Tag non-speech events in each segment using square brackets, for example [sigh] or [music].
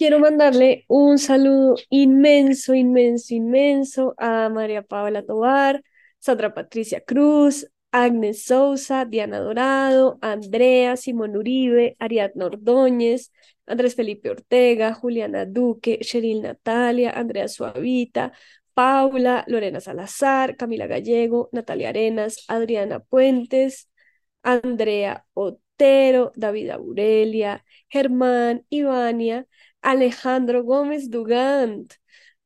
Quiero mandarle un saludo inmenso, inmenso, inmenso a María Paula Tobar, Sandra Patricia Cruz, Agnes Sousa, Diana Dorado, Andrea, Simón Uribe, Ariadna Ordóñez, Andrés Felipe Ortega, Juliana Duque, Cheryl Natalia, Andrea Suavita, Paula, Lorena Salazar, Camila Gallego, Natalia Arenas, Adriana Puentes, Andrea Otero, David Aurelia, Germán, Ivania, Alejandro Gómez Dugant,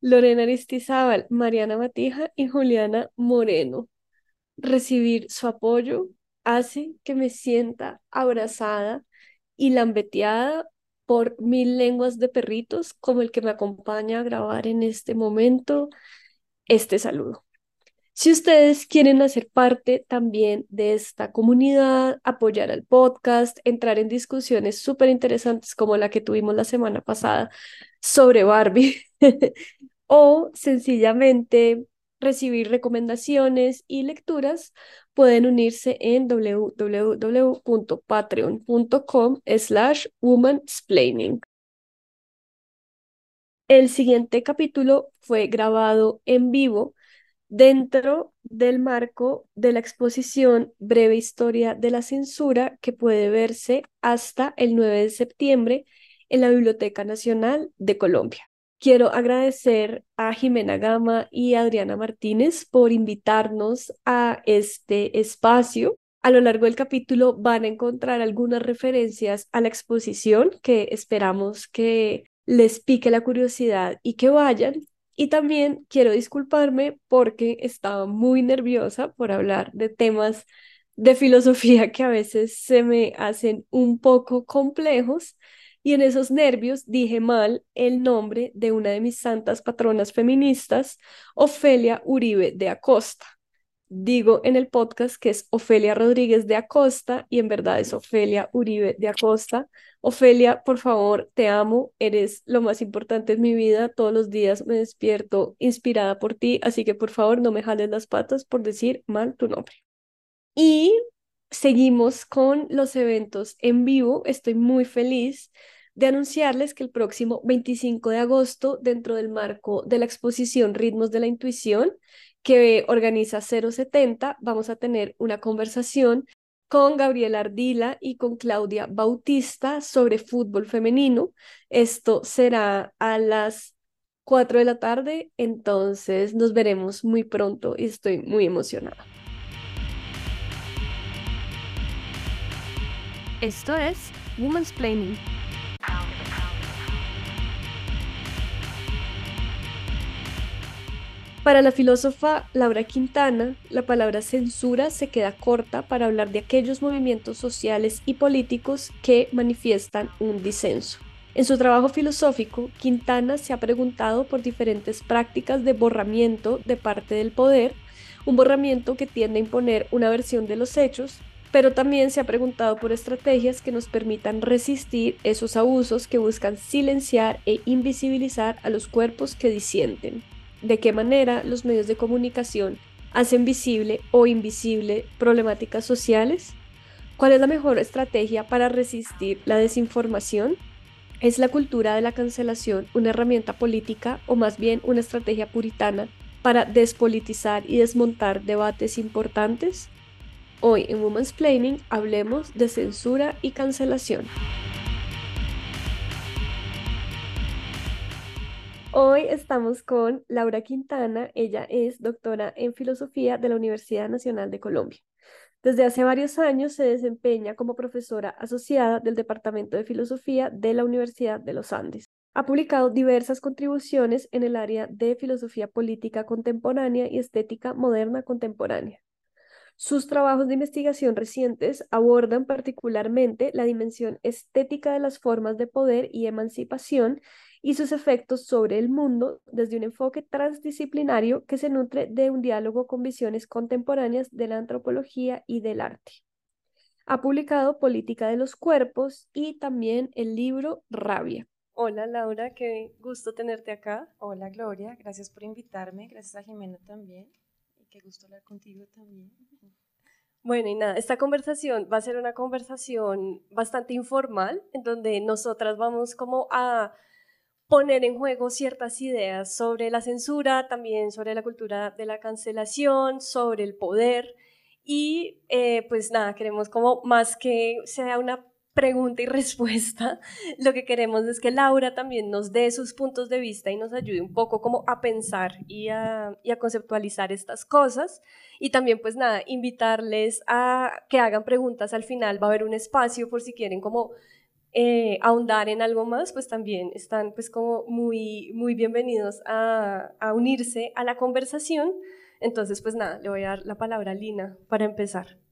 Lorena Aristizábal, Mariana Matija y Juliana Moreno. Recibir su apoyo hace que me sienta abrazada y lambeteada por mil lenguas de perritos como el que me acompaña a grabar en este momento este saludo. Si ustedes quieren hacer parte también de esta comunidad, apoyar al podcast, entrar en discusiones súper interesantes como la que tuvimos la semana pasada sobre Barbie, [laughs] o sencillamente recibir recomendaciones y lecturas, pueden unirse en www.patreon.com slash womansplaining. El siguiente capítulo fue grabado en vivo dentro del marco de la exposición Breve Historia de la Censura que puede verse hasta el 9 de septiembre en la Biblioteca Nacional de Colombia. Quiero agradecer a Jimena Gama y Adriana Martínez por invitarnos a este espacio. A lo largo del capítulo van a encontrar algunas referencias a la exposición que esperamos que les pique la curiosidad y que vayan. Y también quiero disculparme porque estaba muy nerviosa por hablar de temas de filosofía [laughs] que a veces se me hacen un poco complejos y en esos nervios dije mal el nombre de una de mis santas patronas feministas, Ofelia Uribe de Acosta. Digo en el podcast que es Ofelia Rodríguez de Acosta y en verdad es Ofelia Uribe de Acosta. Ofelia, por favor, te amo, eres lo más importante en mi vida, todos los días me despierto inspirada por ti, así que por favor no me jales las patas por decir mal tu nombre. Y seguimos con los eventos en vivo, estoy muy feliz de anunciarles que el próximo 25 de agosto, dentro del marco de la exposición Ritmos de la Intuición, que organiza 070, vamos a tener una conversación con Gabriela Ardila y con Claudia Bautista sobre fútbol femenino. Esto será a las 4 de la tarde, entonces nos veremos muy pronto y estoy muy emocionada. Esto es Woman's Planning. Para la filósofa Laura Quintana, la palabra censura se queda corta para hablar de aquellos movimientos sociales y políticos que manifiestan un disenso. En su trabajo filosófico, Quintana se ha preguntado por diferentes prácticas de borramiento de parte del poder, un borramiento que tiende a imponer una versión de los hechos, pero también se ha preguntado por estrategias que nos permitan resistir esos abusos que buscan silenciar e invisibilizar a los cuerpos que disienten de qué manera los medios de comunicación hacen visible o invisible problemáticas sociales? ¿Cuál es la mejor estrategia para resistir la desinformación? ¿Es la cultura de la cancelación una herramienta política o más bien una estrategia puritana para despolitizar y desmontar debates importantes? Hoy en Women's Planning hablemos de censura y cancelación. Hoy estamos con Laura Quintana. Ella es doctora en filosofía de la Universidad Nacional de Colombia. Desde hace varios años se desempeña como profesora asociada del Departamento de Filosofía de la Universidad de los Andes. Ha publicado diversas contribuciones en el área de filosofía política contemporánea y estética moderna contemporánea. Sus trabajos de investigación recientes abordan particularmente la dimensión estética de las formas de poder y emancipación y sus efectos sobre el mundo desde un enfoque transdisciplinario que se nutre de un diálogo con visiones contemporáneas de la antropología y del arte. Ha publicado Política de los Cuerpos y también el libro Rabia. Hola Laura, qué gusto tenerte acá. Hola Gloria, gracias por invitarme, gracias a Jimena también qué gusto hablar contigo también. Bueno, y nada, esta conversación va a ser una conversación bastante informal, en donde nosotras vamos como a poner en juego ciertas ideas sobre la censura, también sobre la cultura de la cancelación, sobre el poder. Y eh, pues nada, queremos como más que sea una pregunta y [laughs] respuesta, lo que queremos es que Laura también nos dé sus puntos de vista y nos ayude un poco como a pensar y a, conceptualizar estas cosas. Y también pues nada, invitarles a que hagan preguntas al final, va a haber un espacio por si quieren como eh, ahondar en algo más, pues también están pues como muy, muy bienvenidos a, a unirse a la conversación. Entonces pues nada, le voy a dar la palabra a Lina para empezar.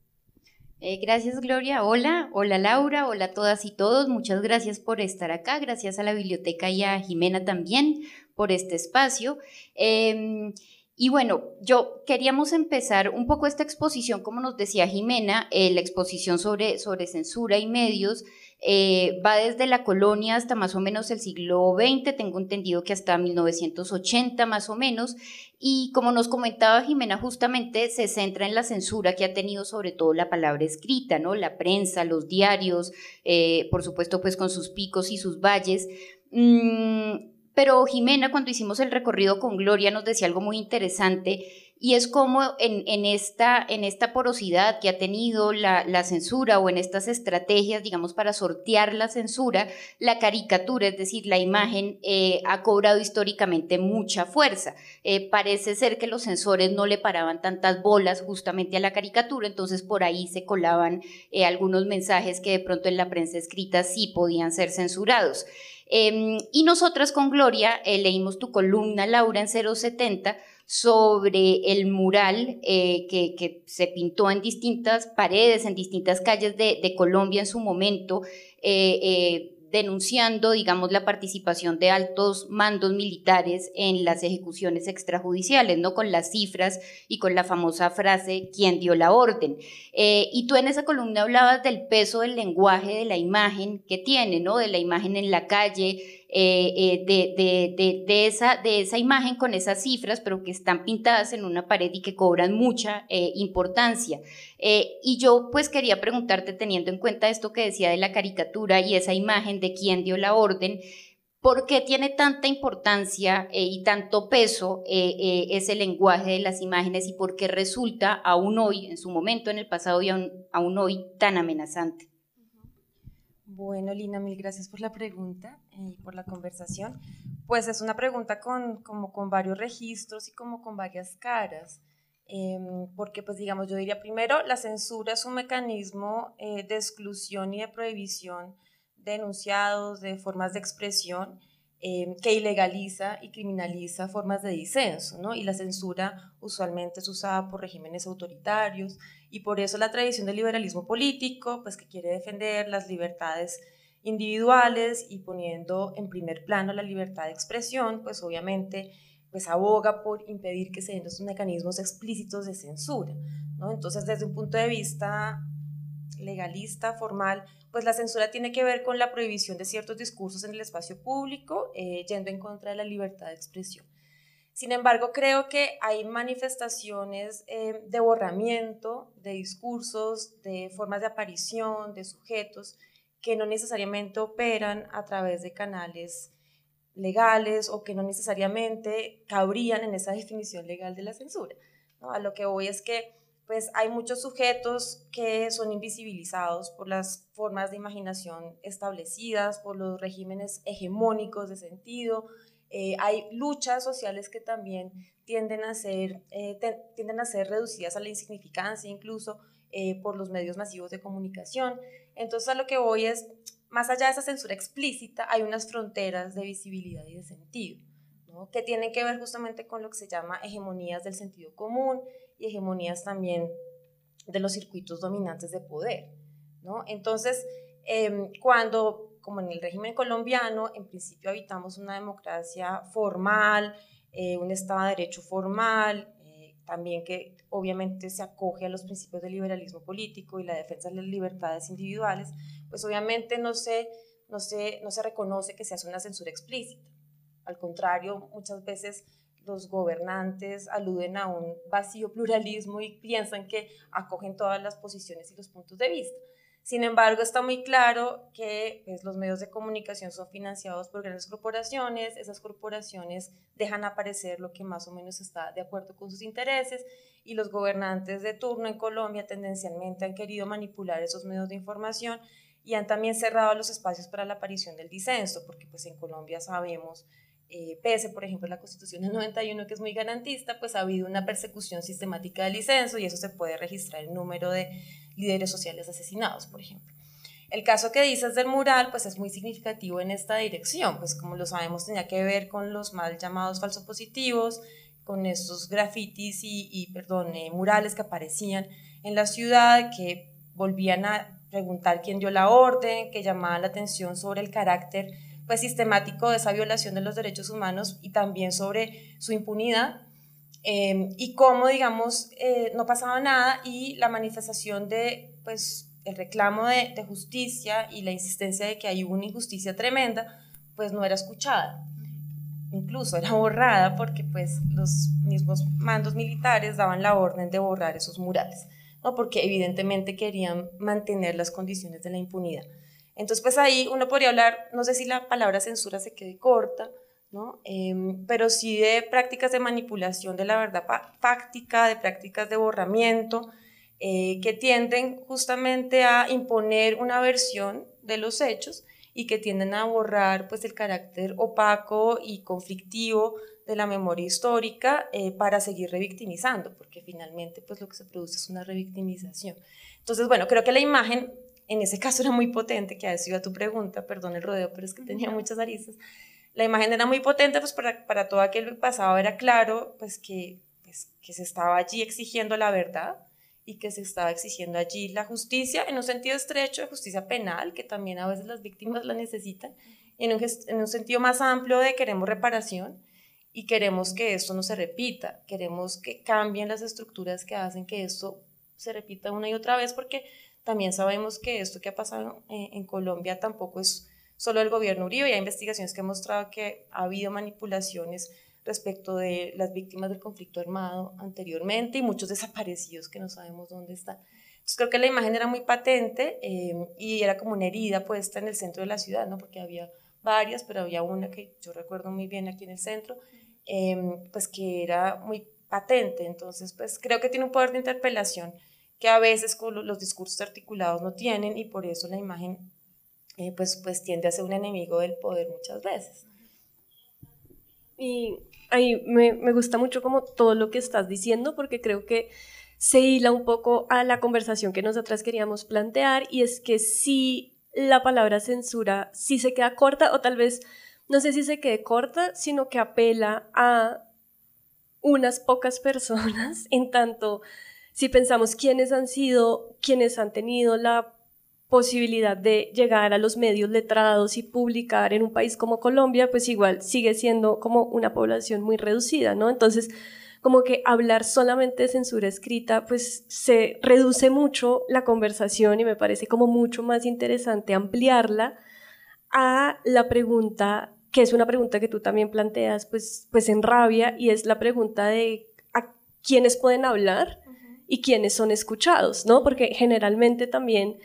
Eh, gracias Gloria, hola, hola Laura, hola a todas y todos, muchas gracias por estar acá, gracias a la biblioteca y a Jimena también por este espacio. Em, y bueno, yo queríamos empezar un poco esta exposición, como nos decía Jimena, eh, la exposición sobre, sobre censura y medios, eh, va desde la colonia hasta más o menos el siglo XX, tengo entendido que hasta 1980 más o menos, y como nos comentaba Jimena, justamente se centra en la censura que ha tenido sobre todo la palabra escrita, ¿no? La prensa, los diarios, eh, por supuesto pues con sus picos y sus valles. Mm, pero Jimena, cuando hicimos el recorrido con Gloria, nos decía algo muy interesante y es como en, esta, porosidad que ha tenido la, censura o en estas estrategias, digamos, para sortear la censura, la caricatura, es decir, la imagen, eh, ha cobrado históricamente mucha fuerza. Eh, parece ser que los censores no le paraban tantas bolas justamente a la caricatura, entonces por ahí se colaban eh, algunos mensajes que de pronto en la prensa escrita sí podían ser censurados. Em, y nosotras con Gloria leímos tu columna, Laura, en 070 sobre el mural eh, que, se pintó en distintas paredes, en distintas calles de, Colombia en su momento, eh, eh, denunciando, digamos, la participación de altos mandos militares en las ejecuciones extrajudiciales, ¿no? Con las cifras y con la famosa frase, ¿quién dio la orden? y tú en esa columna hablabas del peso del lenguaje, de la imagen que tiene, ¿no? De la imagen en la calle, eh, eh, de, esa, de esa imagen con esas cifras, pero que están pintadas en una pared y que cobran mucha eh, importancia. y yo pues quería preguntarte, teniendo en cuenta esto que decía de la caricatura y esa imagen de quién dio la orden, ¿Por qué tiene tanta importancia y tanto peso ese lenguaje de las imágenes y por qué resulta aún hoy, en su momento, en el pasado y aún hoy, tan amenazante? Bueno, Lina, mil gracias por la pregunta y por la conversación. Pues es una pregunta con, como con varios registros y como con varias caras. Em, porque, pues digamos, yo diría primero, la censura es un mecanismo eh, de exclusión y de prohibición de enunciados, de formas de expresión, em, que ilegaliza y criminaliza formas de disenso, ¿no? Y la censura usualmente es usada por regímenes autoritarios y por eso la tradición del liberalismo político, pues que quiere defender las libertades individuales y poniendo en primer plano la libertad de expresión, pues obviamente pues aboga por impedir que se den estos mecanismos explícitos de censura. ¿no? Entonces, desde un punto de vista legalista, formal, pues la censura tiene que ver con la prohibición de ciertos discursos en el espacio público, eh, yendo en contra de la libertad de expresión. Sin embargo, creo que hay manifestaciones eh, de borramiento de discursos, de formas de aparición, de sujetos, que no necesariamente operan a través de canales legales o que no necesariamente cabrían en esa [laughs] definición legal de la censura. A lo que voy es que pues, hay muchos sujetos que son invisibilizados por las formas de imaginación establecidas, por los regímenes hegemónicos de sentido, eh, hay luchas sociales que también tienden a ser, eh, tienden a ser reducidas a la insignificancia incluso eh, por los medios masivos de comunicación. Entonces a lo que voy es, más allá de esa censura explícita, hay unas fronteras de visibilidad y de sentido, que tienen que ver justamente con lo que se llama hegemonías del sentido común y hegemonías también de los circuitos dominantes de poder. ¿no? Entonces, em, cuando como en el régimen colombiano, en principio habitamos una democracia formal, eh, un Estado de Derecho formal, eh, también que obviamente se acoge a los principios del liberalismo político y la defensa de las libertades individuales, pues obviamente no se, no se, no se reconoce que se hace una censura explícita. Al contrario, muchas veces los gobernantes aluden a un vacío pluralismo y piensan que acogen todas las posiciones y los puntos de vista. Sin embargo, está muy claro que pues, los medios de comunicación son financiados por grandes corporaciones, esas corporaciones dejan aparecer lo que más o menos está de acuerdo con sus intereses y los gobernantes de turno en Colombia tendencialmente han querido manipular esos medios de información y han también cerrado los espacios para la aparición del disenso, porque pues en Colombia sabemos eh, pese, por ejemplo, a la Constitución del 91, que es muy garantista, pues ha habido una persecución sistemática del disenso y eso se puede registrar el número de líderes sociales asesinados, por ejemplo. El caso que dices del mural, pues es muy significativo en esta dirección, pues como lo sabemos tenía que ver con los mal llamados falsopositivos, con estos grafitis y, perdón, eh, murales que aparecían en la ciudad, que volvían a preguntar quién dio la orden, que llamaban la atención sobre el carácter pues, sistemático de esa violación de los derechos humanos y también sobre su impunidad em, y cómo, digamos, eh, no pasaba nada y la manifestación de, pues, el reclamo de, de, justicia y la insistencia de que hay una injusticia tremenda, pues no era escuchada. Incluso era borrada porque pues los mismos mandos militares daban la orden de borrar esos murales, ¿no? porque evidentemente querían mantener las condiciones de la impunidad. Entonces, pues ahí uno podría hablar, no sé si la palabra censura se quede corta, ¿no? Em, pero sí de prácticas de manipulación de la verdad fáctica, de prácticas de borramiento, eh, que tienden justamente a imponer una versión de los hechos y que tienden a borrar pues el carácter opaco y conflictivo de la memoria histórica eh, para seguir revictimizando, porque finalmente pues lo que se produce es una revictimización. Entonces, bueno, creo que la imagen en ese caso era muy potente, que ha sido tu pregunta, perdón el rodeo, pero es que tenía muchas aristas. La imagen era muy potente, pues para, para todo aquel que pasaba era claro, pues que, pues que se estaba allí exigiendo la verdad y que se estaba exigiendo allí la justicia en un sentido estrecho de justicia penal, que también a veces las víctimas la necesitan, en un, en un sentido más amplio de queremos reparación y queremos que esto no se repita, queremos que cambien las estructuras que hacen que esto se repita una y otra vez, porque también sabemos que esto que ha pasado en, Colombia tampoco es solo el gobierno Uribe, y hay investigaciones que han mostrado que ha habido manipulaciones respecto de las víctimas del conflicto armado anteriormente y muchos desaparecidos que no sabemos dónde están. Entonces creo que la imagen era muy patente eh, y era como una herida puesta en el centro de la ciudad, ¿no? porque había varias, pero había una que yo recuerdo muy bien aquí en el centro, eh, pues que era muy patente. Entonces, pues creo que tiene un poder de interpelación que a veces los discursos articulados no tienen y por eso la imagen eh, pues, pues tiende a ser un enemigo del poder muchas veces. Y ahí me, me gusta mucho como todo lo que estás diciendo porque creo que se hila un poco a la conversación que nosotras queríamos plantear y es que si la palabra censura sí se queda corta o tal vez no sé si se quede corta, sino que apela a unas pocas personas [laughs] en tanto si pensamos quiénes han sido, quienes han tenido la posibilidad de llegar a los medios letrados y publicar en un país como Colombia, pues igual sigue siendo como una población muy reducida, ¿no? Entonces, como que hablar solamente de censura escrita, pues se reduce mucho la conversación y me parece como mucho más interesante ampliarla a la pregunta, que es una pregunta que tú también planteas, pues, pues en rabia, y es la pregunta de a quiénes pueden hablar y quiénes son escuchados, ¿no? Porque generalmente también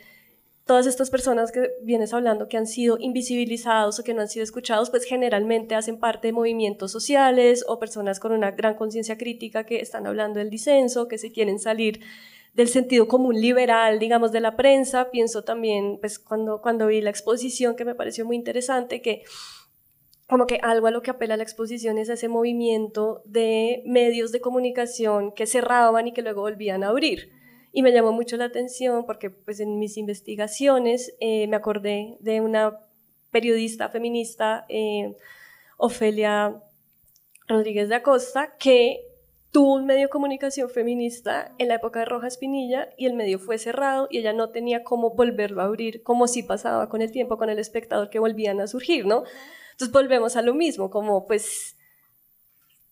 todas estas personas que vienes hablando que han sido invisibilizados o que no han sido escuchados, pues generalmente hacen parte de movimientos sociales o personas con una gran conciencia crítica que están hablando del disenso, que se quieren salir del sentido común liberal, digamos, de la prensa. Pienso también, pues cuando, cuando vi la exposición que me pareció muy interesante, que como que algo a lo que apela la exposición es ese movimiento de medios de comunicación que cerraban y que luego volvían a abrir. Y me llamó mucho la atención porque pues en mis investigaciones eh, me acordé de una periodista feminista, eh, Ofelia Rodríguez de Acosta, que tuvo un medio de comunicación feminista en la época de Rojas Pinilla y el medio fue cerrado y ella no tenía cómo volverlo a abrir, como si pasaba con el tiempo con el espectador que volvían a surgir, ¿no? Entonces volvemos a lo mismo, como pues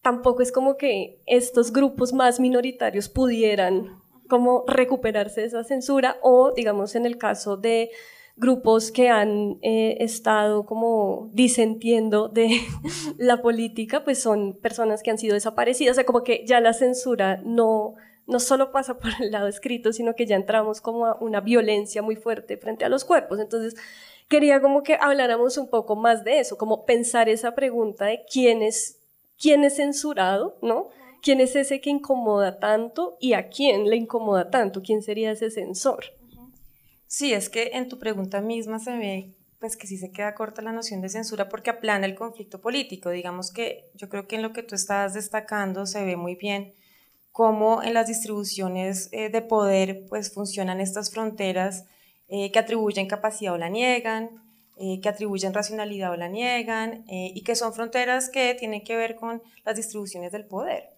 tampoco es como que estos grupos más minoritarios pudieran como recuperarse de esa censura o digamos en el caso de grupos que han eh, estado como disentiendo de [laughs] la política, pues son personas que han sido desaparecidas, o sea, como que ya la censura no, no solo pasa por el lado escrito, sino que ya entramos como a una violencia muy fuerte frente a los cuerpos. Entonces, quería como que habláramos un poco más de eso, como pensar esa pregunta de quién es, quién es censurado, ¿no? ¿Quién es ese que incomoda tanto y a quién le incomoda tanto? ¿Quién sería ese censor? Sí, es que en tu pregunta misma se ve pues que sí se queda corta la noción de censura porque aplana el conflicto político. Digamos que yo creo que en lo que tú estás destacando se ve muy bien cómo en las distribuciones eh, de poder pues funcionan estas fronteras eh, que atribuyen capacidad o la niegan, eh, que atribuyen racionalidad o la niegan, y que son fronteras que tienen que ver con las distribuciones del poder.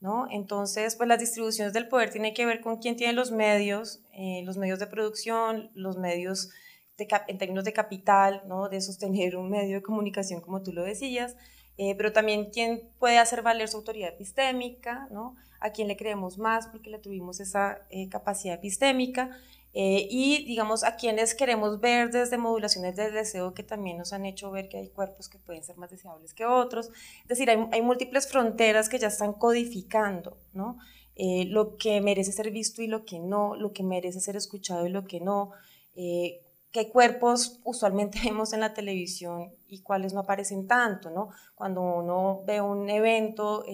¿no? Entonces, pues las distribuciones del poder tienen que ver con quién tiene los medios, los medios de producción, los medios en términos de capital, ¿no? de sostener un medio de comunicación, como tú lo decías, pero también quién puede hacer valer su autoridad epistémica, ¿no? a quién le creemos más porque le tuvimos esa eh, capacidad epistémica eh, y digamos a quienes queremos ver desde modulaciones del deseo que también nos han hecho ver que hay cuerpos que pueden ser más deseables que otros. Es decir, hay, hay múltiples fronteras que ya están codificando, ¿no? Eh, lo que merece ser visto y lo que no, lo que merece ser escuchado y lo que no, qué cuerpos usualmente [laughs] vemos en la televisión y cuáles no aparecen tanto, ¿no? Cuando uno ve un evento,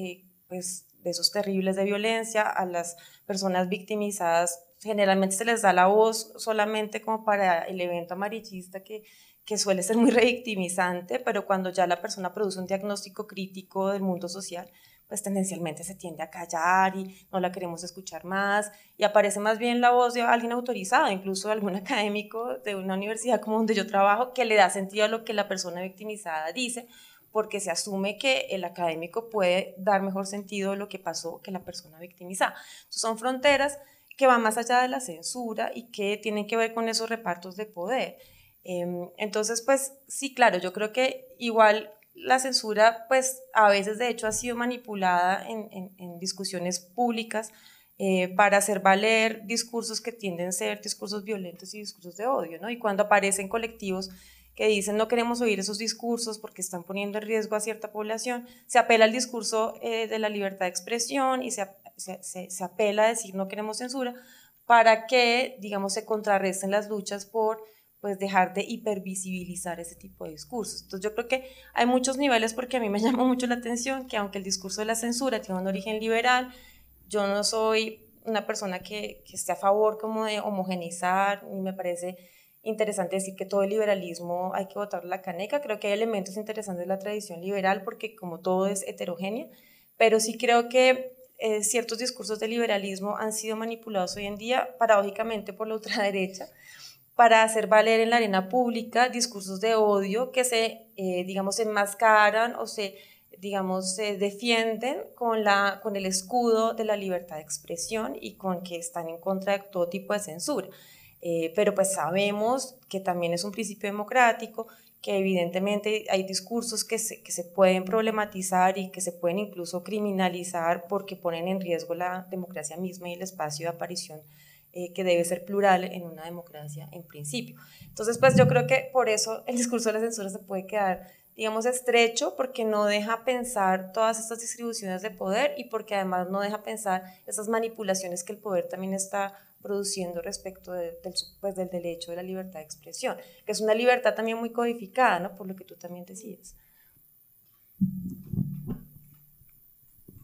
pues de esos terribles de violencia, a las personas victimizadas generalmente se les da la voz solamente como para el evento amarillista que, que suele ser muy [laughs] revictimizante, pero cuando ya la persona produce un diagnóstico crítico del mundo social, pues tendencialmente se tiende a callar y no la queremos escuchar más y aparece más bien la voz de alguien autorizado, incluso algún [laughs] académico de una universidad como donde yo trabajo, que le da sentido a lo que la persona victimizada dice, porque se asume que el académico puede dar mejor sentido a lo que pasó que la persona victimizada. son fronteras que van más allá de la censura y que tienen que ver con esos repartos de poder. Em, entonces, pues sí, claro, yo creo que igual la censura, pues a veces de hecho ha sido manipulada en, discusiones públicas eh, para hacer valer discursos que tienden a ser discursos violentos y discursos de odio, ¿no? Y cuando aparecen colectivos que dicen no queremos oír esos discursos porque están poniendo en riesgo a cierta población, se apela al discurso eh, de la libertad de expresión y se, se, apela a decir no queremos censura para que, digamos, se contrarresten las luchas por pues dejar de hipervisibilizar ese tipo de discursos. Entonces yo creo que hay muchos niveles porque a mí me [laughs] llama mucho la atención que aunque el discurso de la censura tiene un origen liberal, yo no soy una persona que, que esté a favor como de homogeneizar, ni me parece interesante decir que todo el liberalismo hay que votar la caneca. Creo que hay elementos interesantes de la tradición liberal porque como todo es heterogéneo, pero sí creo que eh, ciertos discursos de liberalismo han sido manipulados hoy en día, paradójicamente, por la ultraderecha para hacer valer en la arena pública discursos de odio que se, eh, digamos, enmascaran o se, digamos, defienden con, la, con el escudo de la libertad de expresión y con que están en contra de todo tipo de censura. Eh, pero pues sabemos que también es un principio democrático, que evidentemente hay discursos que se, que se pueden problematizar y que se pueden incluso criminalizar porque ponen en riesgo la democracia misma y el espacio de aparición eh, que debe ser plural en una democracia en principio. Entonces, pues yo creo que por eso el discurso de la censura se puede quedar, digamos, estrecho porque no deja pensar todas estas distribuciones de poder y porque además no deja pensar esas manipulaciones que el poder también está produciendo respecto del, pues, del derecho de la libertad de expresión, que es una libertad también muy codificada, ¿no? Por lo que tú también decías.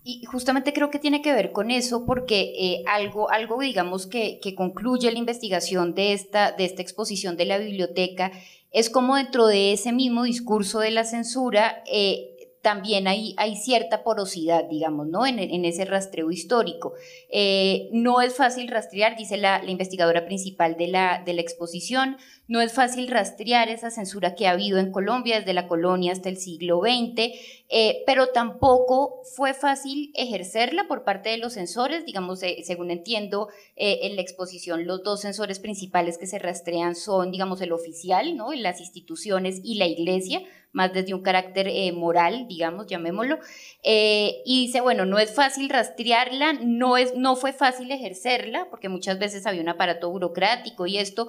Y justamente creo que tiene que ver con eso porque eh, algo, algo, digamos, que, que, concluye la investigación de esta, de esta exposición de la biblioteca es como dentro de ese mismo discurso de la censura, eh, también hay, cierta porosidad, digamos, ¿no? En, ese rastreo histórico. Eh, no es fácil rastrear, dice la, investigadora principal de la exposición, no es fácil rastrear esa censura que ha habido en Colombia desde la colonia hasta el siglo XX, eh, pero tampoco fue fácil ejercerla por parte de los censores, digamos, eh, según entiendo, en la exposición los dos censores principales que se rastrean son, digamos, el oficial, ¿no? Las instituciones y la iglesia, más desde un carácter eh, moral, digamos, llamémoslo, eh, y dice, bueno, no es fácil rastrearla, no, es, no fue fácil ejercerla, porque muchas veces había un aparato burocrático y esto,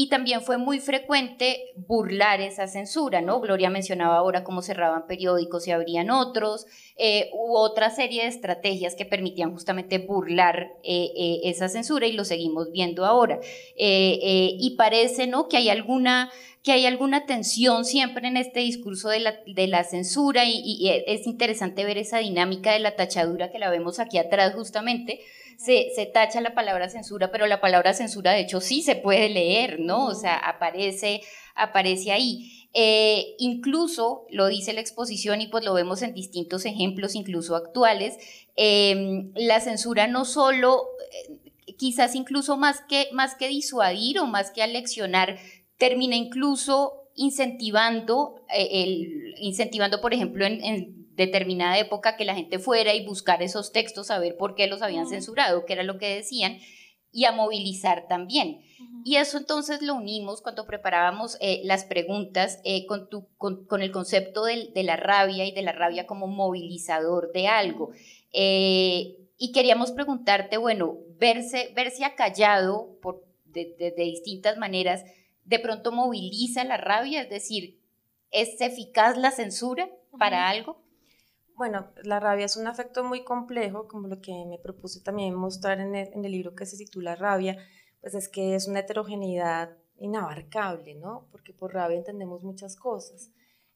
y también fue muy frecuente burlar esa censura, ¿no? Gloria mencionaba ahora cómo cerraban periódicos y abrían otros, eh, u otra serie de estrategias que permitían justamente burlar eh, eh, esa censura y lo seguimos viendo ahora. y parece, ¿no? Que hay alguna que hay alguna tensión siempre en este discurso de la, censura y, es interesante ver esa dinámica de la tachadura que la vemos aquí atrás justamente, se, tacha la palabra censura, pero la palabra censura de hecho sí se puede leer, ¿no? O sea, aparece, aparece ahí. Eh, incluso, lo dice la exposición y pues lo vemos en distintos ejemplos, incluso actuales, em, la censura no solo, eh, quizás incluso más que, más que disuadir o más que aleccionar, termina incluso incentivando, eh, el, incentivando por ejemplo, en determinada época que la gente fuera y buscar esos textos, saber por qué los habían censurado, qué era lo que decían, y a movilizar también. Y eso entonces lo unimos cuando preparábamos eh, las preguntas eh, con, tu, con, el concepto de, la rabia y de la rabia como movilizador de algo. Eh, y queríamos preguntarte, bueno, verse, verse acallado por, de, distintas maneras, de pronto moviliza la rabia, es decir, ¿es eficaz la censura para algo? Bueno, la rabia es un afecto muy complejo, como lo que me propuse también mostrar en el, libro que se titula Rabia, pues es que es una heterogeneidad inabarcable, ¿no? Porque por rabia entendemos muchas cosas.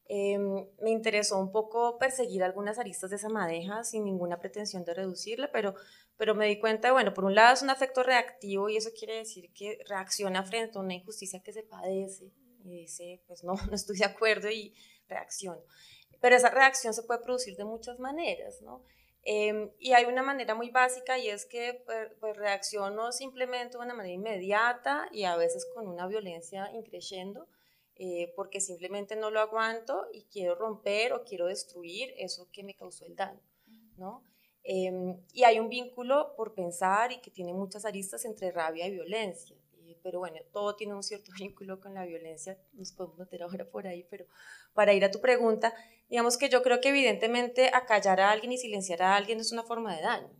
Em, me interesó un poco perseguir algunas aristas de esa madeja sin ninguna pretensión de reducirla, pero, pero me di cuenta, bueno, por un lado es un afecto reactivo y eso quiere decir que reacciona frente a una injusticia que se padece y dice, pues no, [laughs] no estoy de acuerdo y reacciono. Pero esa reacción se puede producir de muchas maneras, ¿no? Em, y hay una manera muy básica y es que pues, pues, reacciono simplemente de una manera inmediata y a veces con una violencia increciendo, eh, porque simplemente no lo aguanto y quiero romper o quiero destruir eso que me causó el daño, ¿no? Em, y hay un vínculo por pensar y que tiene muchas aristas entre rabia y violencia pero bueno, todo tiene un cierto [laughs] vínculo con la violencia, nos podemos meter ahora por ahí, pero para ir a tu pregunta, digamos que yo creo que evidentemente acallar a alguien y silenciar a alguien es una forma de daño,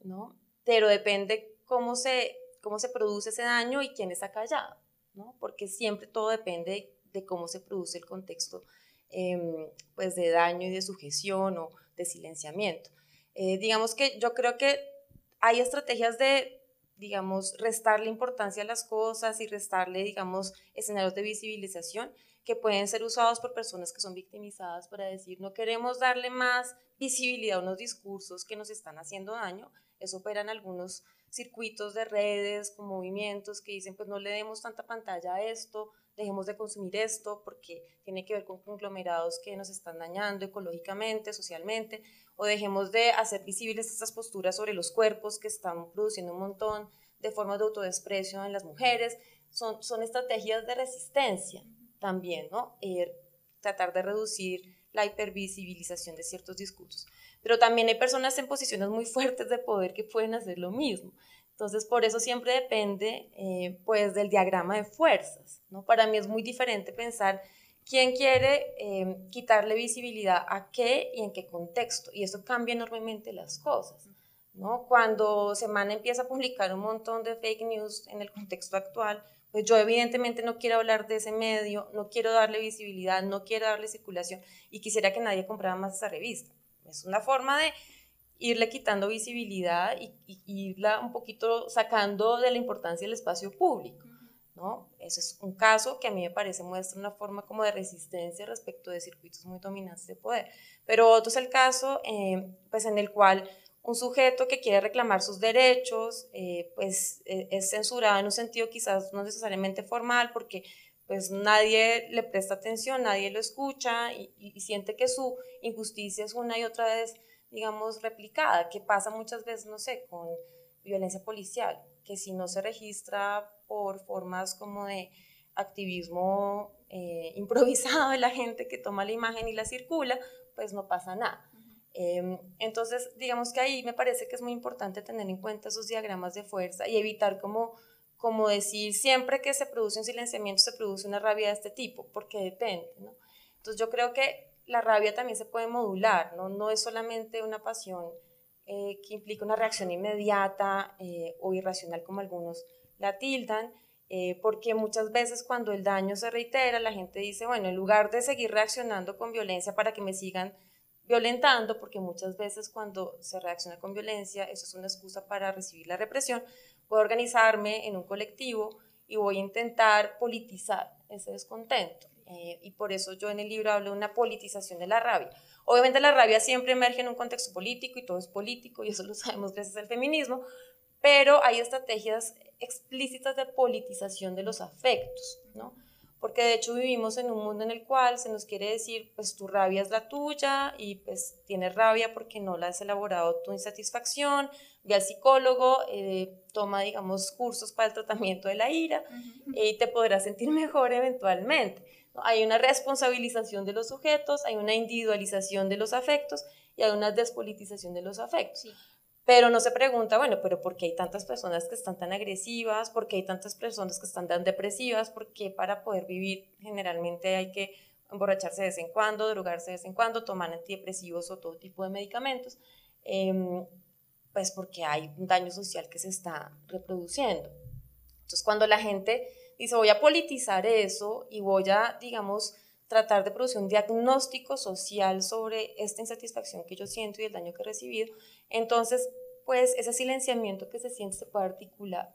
¿no? Pero depende cómo se, cómo se produce ese daño y quién está callado, ¿no? Porque siempre todo depende de cómo se produce el contexto em, pues de daño y de sujeción o de silenciamiento. Eh, digamos que yo creo que hay estrategias de digamos, restarle importancia a las cosas y restarle, digamos, escenarios de visibilización que pueden ser usados por personas que son victimizadas para decir, no queremos darle más visibilidad a unos discursos que nos están haciendo daño. Eso operan algunos circuitos de redes, con movimientos que dicen, pues no le demos tanta pantalla a esto, dejemos de consumir esto porque tiene que ver con conglomerados que nos están dañando ecológicamente, socialmente, o dejemos de hacer visibles estas posturas sobre los cuerpos que están produciendo un montón de formas de autodesprecio en las mujeres. Son, son estrategias de resistencia también, ¿no? Eh, tratar de reducir la hipervisibilización de ciertos discursos. Pero también hay personas en posiciones muy fuertes de poder que pueden hacer lo mismo. Entonces, por eso siempre depende, eh, pues, del diagrama de fuerzas, ¿no? Para mí es muy diferente pensar ¿Quién quiere em, quitarle visibilidad a qué y en qué contexto? Y eso cambia enormemente las cosas. ¿no? Cuando Semana empieza a publicar un montón de fake news en el contexto actual, pues yo evidentemente no quiero hablar de ese medio, no quiero darle visibilidad, no quiero darle circulación y quisiera que nadie comprara más esa revista. Es una forma de irle quitando visibilidad y, y irla un poquito sacando de la importancia del espacio público. ¿no? Ese es un caso que a mí me parece muestra una forma como de resistencia respecto de circuitos muy dominantes de poder. Pero otro es el caso eh, pues en el cual un sujeto que quiere reclamar sus derechos eh, pues e, es censurado en un sentido quizás no necesariamente formal porque pues nadie le presta atención, nadie lo escucha y, y siente que su injusticia es una y otra vez, digamos, replicada, que pasa muchas veces, no sé, con violencia policial, que si no se registra por formas como de activismo eh, [laughs] improvisado de la gente que toma la imagen y la circula, pues no pasa nada. Em, entonces, digamos que ahí me parece que es muy importante tener en cuenta esos diagramas de fuerza y evitar como, como decir siempre que se produce un silenciamiento se produce una rabia de este tipo, porque depende. ¿no? Entonces yo creo que la rabia también se puede modular, no, es solamente una pasión eh, que implica una reacción inmediata eh, o irracional como algunos la tildan. Eh, porque muchas veces cuando el daño se reitera, la gente dice, bueno, en lugar de seguir reaccionando con violencia para que me sigan violentando, porque muchas veces cuando se reacciona con violencia, eso es una excusa para recibir la represión, voy a organizarme en un colectivo y voy a intentar politizar ese descontento. Eh, y por eso yo en el libro hablo de una politización de la rabia. Obviamente la rabia siempre emerge en un contexto político y todo es político y eso lo sabemos gracias al feminismo, pero hay estrategias explícitas de politización de los afectos, ¿no? Porque de hecho vivimos en un mundo en el cual se nos quiere decir, pues tu rabia es la tuya y pues tienes rabia porque no la has elaborado tu insatisfacción, ve al psicólogo, eh, toma, digamos, cursos para el tratamiento de la ira y te podrás sentir mejor eventualmente. Hay una responsabilización de los sujetos, hay una individualización de los afectos y hay una despolitización de los afectos. Pero no se pregunta, bueno, pero ¿por qué hay tantas personas que están tan agresivas? ¿Por qué hay tantas personas que están tan depresivas? ¿Por qué para poder vivir generalmente hay que emborracharse de vez en cuando, drogarse de vez en cuando, tomar antidepresivos o todo tipo de medicamentos? Em, pues porque hay un daño social que se está reproduciendo. Entonces, cuando la gente dice, voy a politizar eso y voy a, digamos, tratar de producir un diagnóstico social sobre esta insatisfacción que yo siento y el daño que he recibido, entonces, pues ese silenciamiento que se siente se puede articular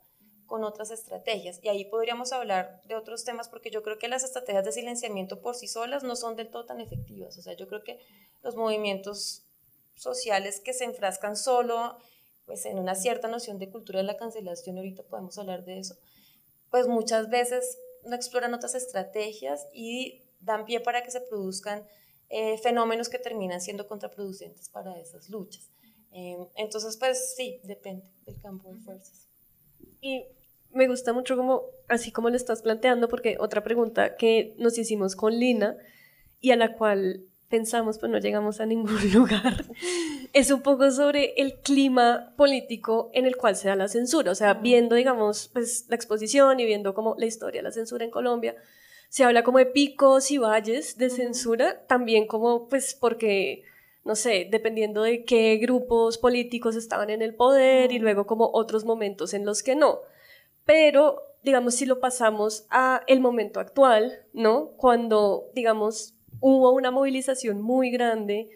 con otras estrategias. Y ahí podríamos hablar de otros temas porque yo creo que las estrategias de silenciamiento por sí solas no son del todo tan efectivas. O sea, yo creo que los movimientos sociales que se enfrascan solo pues en una cierta noción de cultura de la cancelación, ahorita podemos hablar de eso, pues muchas veces no exploran otras estrategias y dan pie para que se produzcan eh, fenómenos que terminan siendo contraproducentes para esas luchas. Em, entonces, pues sí, depende del campo de fuerzas. Y me gusta mucho como, así como lo estás planteando, porque otra pregunta que nos hicimos con Lina y a la cual pensamos, pues no llegamos a ningún [laughs] lugar, es un poco sobre el clima político en el cual se da la censura. O sea, viendo, digamos, pues la exposición y viendo como la historia de la censura en Colombia, se habla como de picos y valles de censura, también como, pues, porque no sé, dependiendo de qué grupos políticos estaban en el poder y luego como otros momentos en los que no. Pero, digamos, si lo pasamos a el momento actual, ¿no? Cuando, digamos, hubo una movilización muy grande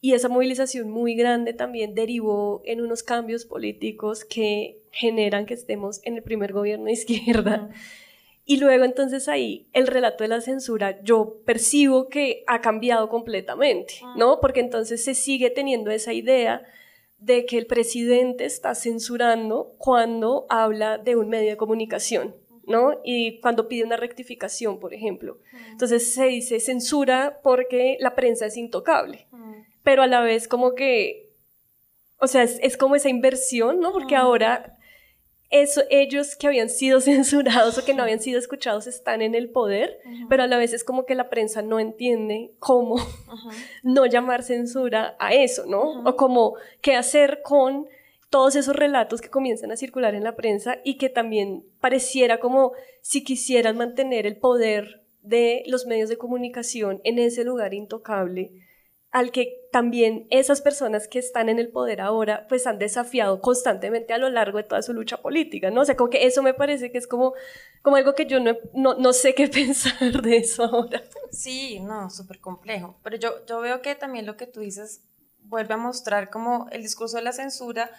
y esa movilización muy grande también derivó en unos cambios políticos que generan que estemos en el primer gobierno de izquierda. Y luego entonces ahí el relato de la censura yo percibo que ha cambiado completamente, ah. ¿no? Porque entonces se sigue teniendo esa idea de que el presidente está censurando cuando habla de un medio de comunicación, ¿no? Y cuando pide una rectificación, por ejemplo. Entonces se dice censura porque la prensa es intocable, pero a la vez como que, o sea, es, es como esa inversión, ¿no? Porque ahora eso, ellos que habían sido [laughs] censurados o que no habían sido escuchados están en el poder, pero a la vez es como que la prensa no entiende cómo [laughs] no llamar censura a eso, ¿no? O como qué hacer con todos esos relatos que comienzan a circular en la prensa y que también pareciera como si quisieran mantener el poder de los medios de comunicación en ese lugar intocable al que también esas personas que están en el poder ahora pues han desafiado constantemente a lo largo de toda su lucha política, ¿no? O sea, como que eso me parece que es como, como algo que yo no, no, sé qué [laughs] pensar de eso ahora. Sí, no, súper complejo, pero yo, yo veo que también lo que tú dices vuelve a mostrar como el discurso de la censura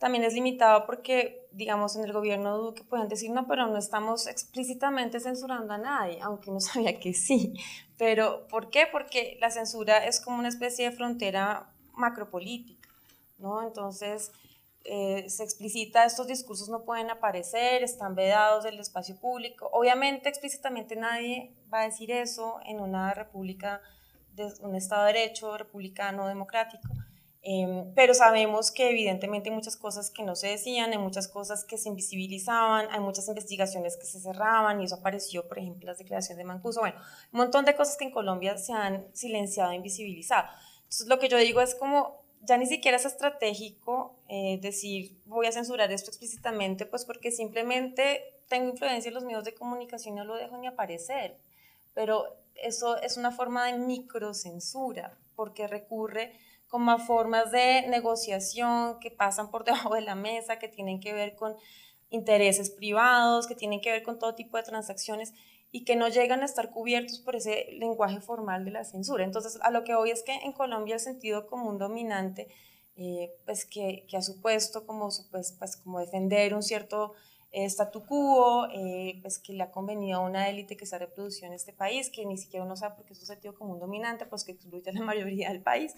también es limitado porque, digamos, en el gobierno Duque pueden decir, no, pero no estamos explícitamente censurando a nadie, aunque uno [laughs] sabía que sí. Pero, ¿por qué? Porque la censura es como una especie de frontera macropolítica, ¿no? Entonces, eh, se explicita, estos discursos no pueden aparecer, están vedados del espacio público. Obviamente, explícitamente nadie va a decir eso en una república, de un Estado de Derecho, republicano, democrático. Em, pero sabemos que evidentemente hay muchas cosas que no se decían, hay muchas cosas que se invisibilizaban, hay muchas investigaciones que se cerraban y eso apareció, por ejemplo, las declaraciones de Mancuso. Bueno, un montón de cosas que en Colombia se han silenciado e invisibilizado. Entonces, lo que yo digo es como ya ni siquiera es estratégico eh, decir voy a censurar esto explícitamente, pues porque simplemente tengo influencia en los medios de comunicación y no lo dejo ni aparecer. Pero eso es una forma de microcensura, porque recurre como formas de negociación que pasan por [laughs] debajo de la mesa, que tienen que ver con intereses privados que tienen que ver con todo tipo de transacciones y que no llegan a estar cubiertos por ese lenguaje formal de la censura. Entonces, a lo que hoy es que en Colombia el sentido común dominante, eh, pues que, que, ha supuesto como, pues, pues, como defender un cierto statu quo, eh, pues que le ha convenido a una élite que se ha reproducido en este país, que ni siquiera uno sabe por qué es un sentido común dominante, pues que excluye a la [laughs] mayoría del país,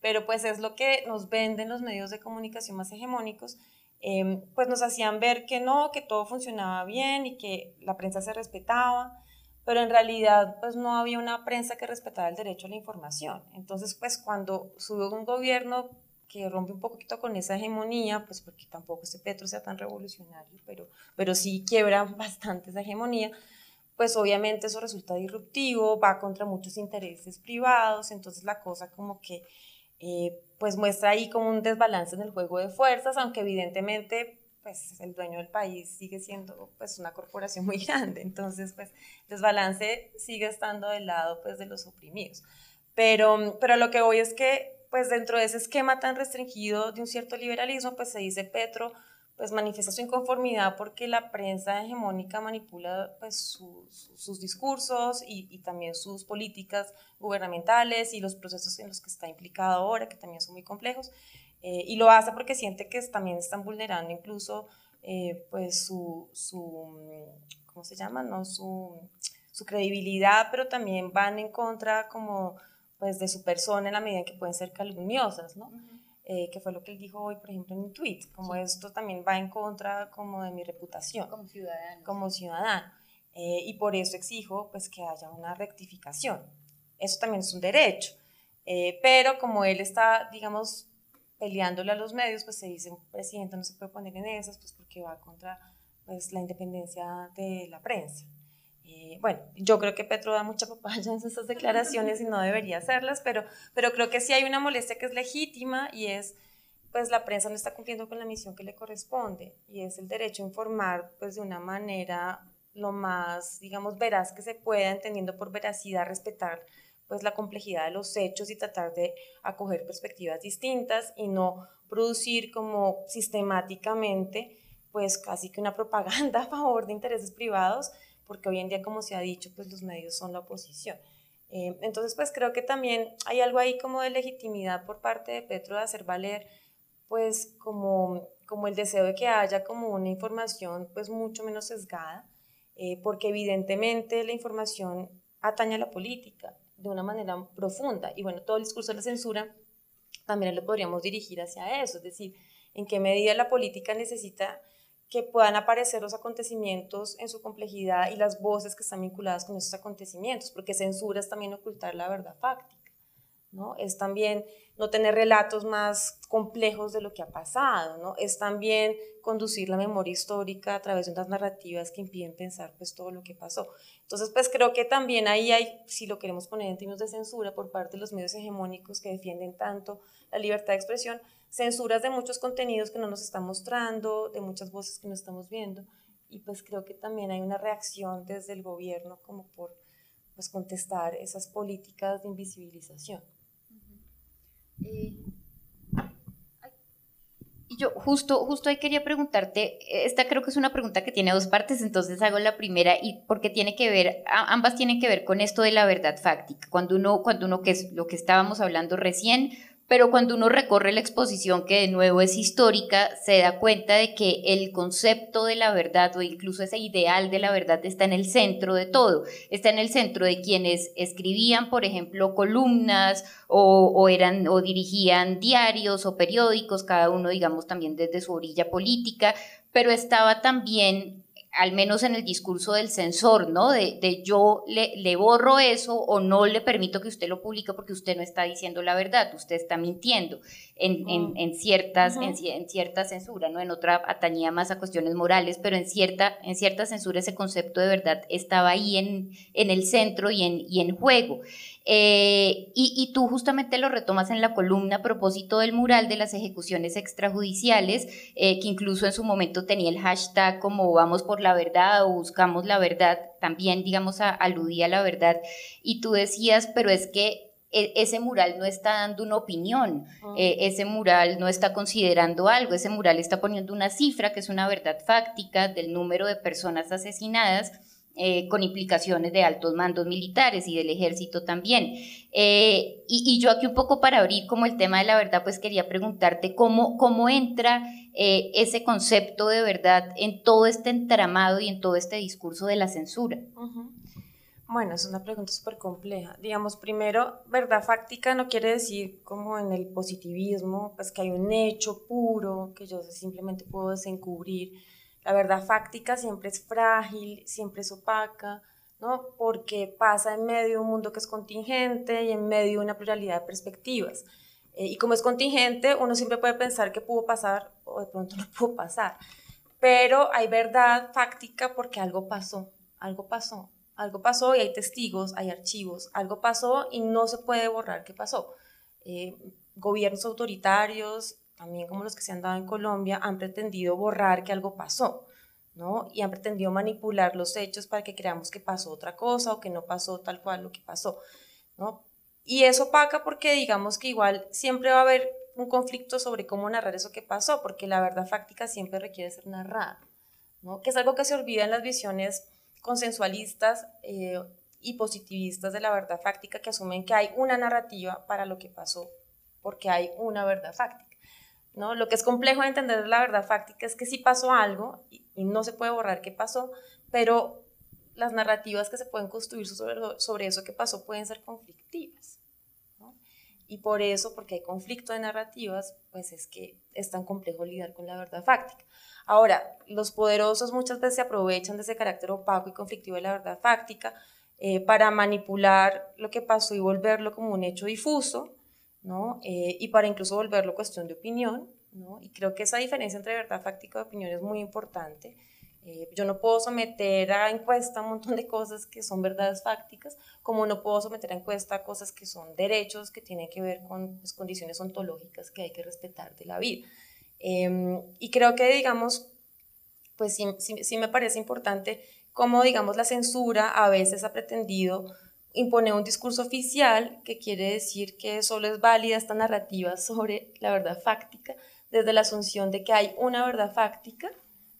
pero pues es lo que nos venden los medios de comunicación más hegemónicos, Em, pues nos hacían ver que no, que todo funcionaba bien y que la prensa se respetaba, pero en realidad pues no había una prensa que respetara el derecho a la información. Entonces pues cuando sube un gobierno que rompe un poquito con esa hegemonía, pues porque tampoco este Petro sea tan revolucionario, pero, pero sí quiebra [laughs] bastante esa hegemonía, pues obviamente eso resulta disruptivo, va contra muchos intereses privados, entonces la cosa como que eh, pues muestra ahí como un desbalance en el juego de fuerzas, aunque evidentemente pues el dueño del país sigue siendo pues una corporación muy [laughs] grande, entonces pues desbalance sigue estando del lado pues de los oprimidos. Pero, pero lo que voy es que pues dentro de ese esquema tan restringido de un cierto liberalismo pues se dice Petro pues manifiesta su inconformidad porque la prensa hegemónica manipula pues sus discursos y, y, también sus políticas gubernamentales y los procesos en los que está implicado ahora, que también son muy complejos, eh, y lo hace porque siente que también están vulnerando incluso eh, pues su, su, ¿cómo se llama? No? Su, su credibilidad, pero también van en contra como pues de su persona en la medida en que pueden ser calumniosas, ¿no? Eh, que fue lo que él dijo hoy, por ejemplo, en un tweet, como esto también va en contra como de mi reputación. Como ciudadano. Como ciudadano. Eh, y por eso exijo pues que haya una rectificación. Eso también es un derecho. Eh, pero como él está, digamos, peleándole a los medios, pues se dice, presidente no se puede poner en esas, pues porque va contra pues, la independencia de la prensa. Eh, bueno, yo creo que Petro da mucha papaya en esas declaraciones y no debería hacerlas, pero, pero creo que sí hay una molestia que es legítima y es, pues la prensa no está cumpliendo con la misión que le corresponde y es el derecho a informar pues de una manera lo más, digamos, veraz que se pueda, entendiendo por veracidad, respetar pues la complejidad de los hechos y tratar de acoger perspectivas distintas y no producir como sistemáticamente pues casi que una propaganda a favor de intereses privados porque hoy en día, como se ha dicho, pues los medios son la oposición. Eh, entonces, pues creo que también hay algo ahí como de legitimidad por parte de Petro de hacer valer, pues como, como el deseo de que haya como una información pues mucho menos sesgada, eh, porque evidentemente la información atañe a la política de una manera profunda. Y bueno, todo el discurso de la censura también lo podríamos dirigir hacia eso, es decir, en qué medida la política necesita que puedan aparecer los acontecimientos en su complejidad y las voces que están vinculadas con esos acontecimientos, porque censura es también ocultar la verdad fáctica, ¿no? Es también no tener relatos más complejos de lo que ha pasado, ¿no? Es también conducir la memoria histórica a través de unas narrativas que impiden pensar pues todo lo que pasó. Entonces, pues creo que también ahí hay, si lo queremos poner en términos de censura por parte de los medios hegemónicos que defienden tanto la libertad de expresión, censuras de muchos contenidos que no nos están mostrando, de muchas voces que no estamos viendo. Y pues creo que también hay una reacción desde el gobierno como por pues, contestar esas políticas de invisibilización. Eh, y yo justo, justo ahí quería preguntarte, esta creo que es una pregunta que tiene dos partes, entonces hago la primera y porque tiene que ver, ambas tienen que ver con esto de la verdad fáctica. Cuando uno, cuando uno que es lo que estábamos hablando recién, pero cuando uno recorre la exposición, que de nuevo es histórica, se da cuenta de que el concepto de la verdad o incluso ese ideal de la verdad está en el centro de todo, está en el centro de quienes escribían, por ejemplo, columnas o, eran o dirigían diarios o periódicos, cada uno, digamos, también desde su orilla política, pero estaba también al menos en el discurso del censor, ¿no? De, yo le, le, borro eso o no le permito que usted lo publique porque usted no está diciendo la verdad, usted está mintiendo en, en, en ciertas, en, cierta censura, ¿no? En otra atañía más a cuestiones morales, pero en cierta, en cierta censura ese concepto de verdad estaba ahí en, en el centro y en, y en juego. Eh, y, tú justamente lo retomas en la columna a propósito del mural de las ejecuciones extrajudiciales, eh, que incluso en su momento tenía el hashtag como vamos por la verdad o buscamos la verdad, también digamos aludía a la verdad. Y tú decías, pero es que e, ese mural no está dando una opinión, eh, ese mural no está considerando algo, ese mural está poniendo una cifra que es una verdad fáctica del número de personas asesinadas. Eh, con implicaciones de altos mandos militares y del ejército también. Eh, y, yo aquí un poco para abrir como el tema de la verdad, pues quería preguntarte cómo, cómo entra ese concepto de verdad en todo este entramado y en todo este discurso de la censura. Bueno, es una pregunta súper compleja. Digamos, primero, verdad fáctica no quiere decir como en el positivismo, pues que hay un hecho puro que yo simplemente puedo desencubrir. La verdad fáctica siempre es frágil, siempre es opaca, ¿no? Porque pasa en medio de un mundo que es contingente y en medio de una pluralidad de perspectivas. Eh, y como es contingente, uno siempre puede pensar que pudo pasar o de pronto no [laughs] pudo pasar. Pero hay verdad fáctica porque algo pasó, algo pasó algo pasó y hay testigos, hay archivos, algo pasó y no se puede borrar qué pasó. Eh, gobiernos autoritarios, también como los que se han dado en Colombia, han pretendido borrar que algo pasó, ¿no? Y han pretendido manipular los hechos para que creamos que pasó otra cosa o que no pasó tal cual lo que pasó, ¿no? Y eso opaca porque digamos que igual siempre va a haber un conflicto sobre cómo narrar eso que pasó, porque la verdad fáctica siempre requiere ser narrada, ¿no? Que es algo que se olvida en las visiones consensualistas eh, y positivistas de la verdad fáctica que asumen que hay una narrativa para lo que pasó, porque hay una verdad fáctica. ¿No? Lo que es complejo de entender de la verdad fáctica es que sí pasó algo y, no se puede borrar qué pasó, pero las narrativas que se pueden construir sobre, sobre eso que pasó pueden ser conflictivas. Y por eso, porque hay conflicto de narrativas, pues es que es tan complejo lidiar con la verdad fáctica. Ahora, los poderosos muchas veces se aprovechan de ese carácter opaco y conflictivo de la verdad fáctica eh, para manipular lo que pasó y volverlo como un hecho difuso, ¿no? Eh, y para incluso volverlo cuestión de opinión. Y creo que esa diferencia entre verdad fáctica y opinión es muy importante. Eh, yo no puedo someter a encuesta un montón de cosas que son verdades fácticas, como no puedo someter a encuesta cosas que son derechos, que tienen que ver con pues, condiciones ontológicas que hay que respetar de la vida. Em, y creo que, digamos, pues sí, sí, me parece importante cómo, digamos, la censura a veces ha pretendido imponer un discurso oficial que quiere decir que solo es válida esta narrativa sobre la verdad fáctica, desde la asunción de que hay una verdad fáctica,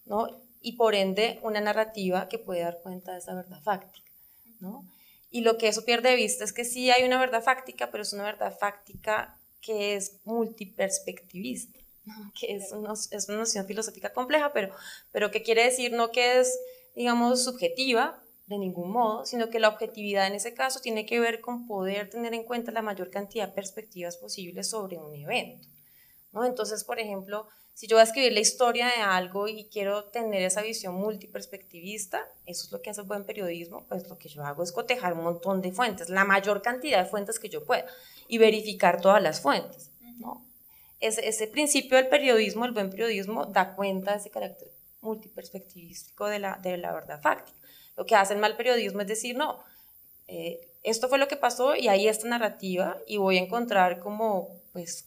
¿no? Y por ende una narrativa que puede dar cuenta de esa verdad fáctica, ¿no? Y lo que eso pierde de vista es que sí hay una verdad fáctica, pero es una verdad fáctica que es multiperspectivista. [laughs] que es, es una noción filosófica compleja, pero, pero que quiere decir no que es, digamos, subjetiva de ningún modo, sino que la objetividad en ese caso tiene que ver con poder tener en cuenta la mayor cantidad de perspectivas posibles sobre un evento. ¿no? Entonces, por ejemplo, si yo voy a escribir la historia de algo y quiero tener esa visión multiperspectivista, eso es lo que hace el buen periodismo, pues lo que yo hago es cotejar un montón de fuentes, la mayor cantidad de fuentes que yo pueda, y verificar todas las fuentes. ¿no? ese, principio del periodismo, el buen periodismo, da cuenta de ese carácter multiperspectivístico de la, de la verdad fáctica. Lo que hace mal periodismo es decir, no, eh, esto fue lo que pasó y hay esta narrativa y voy a encontrar como, pues,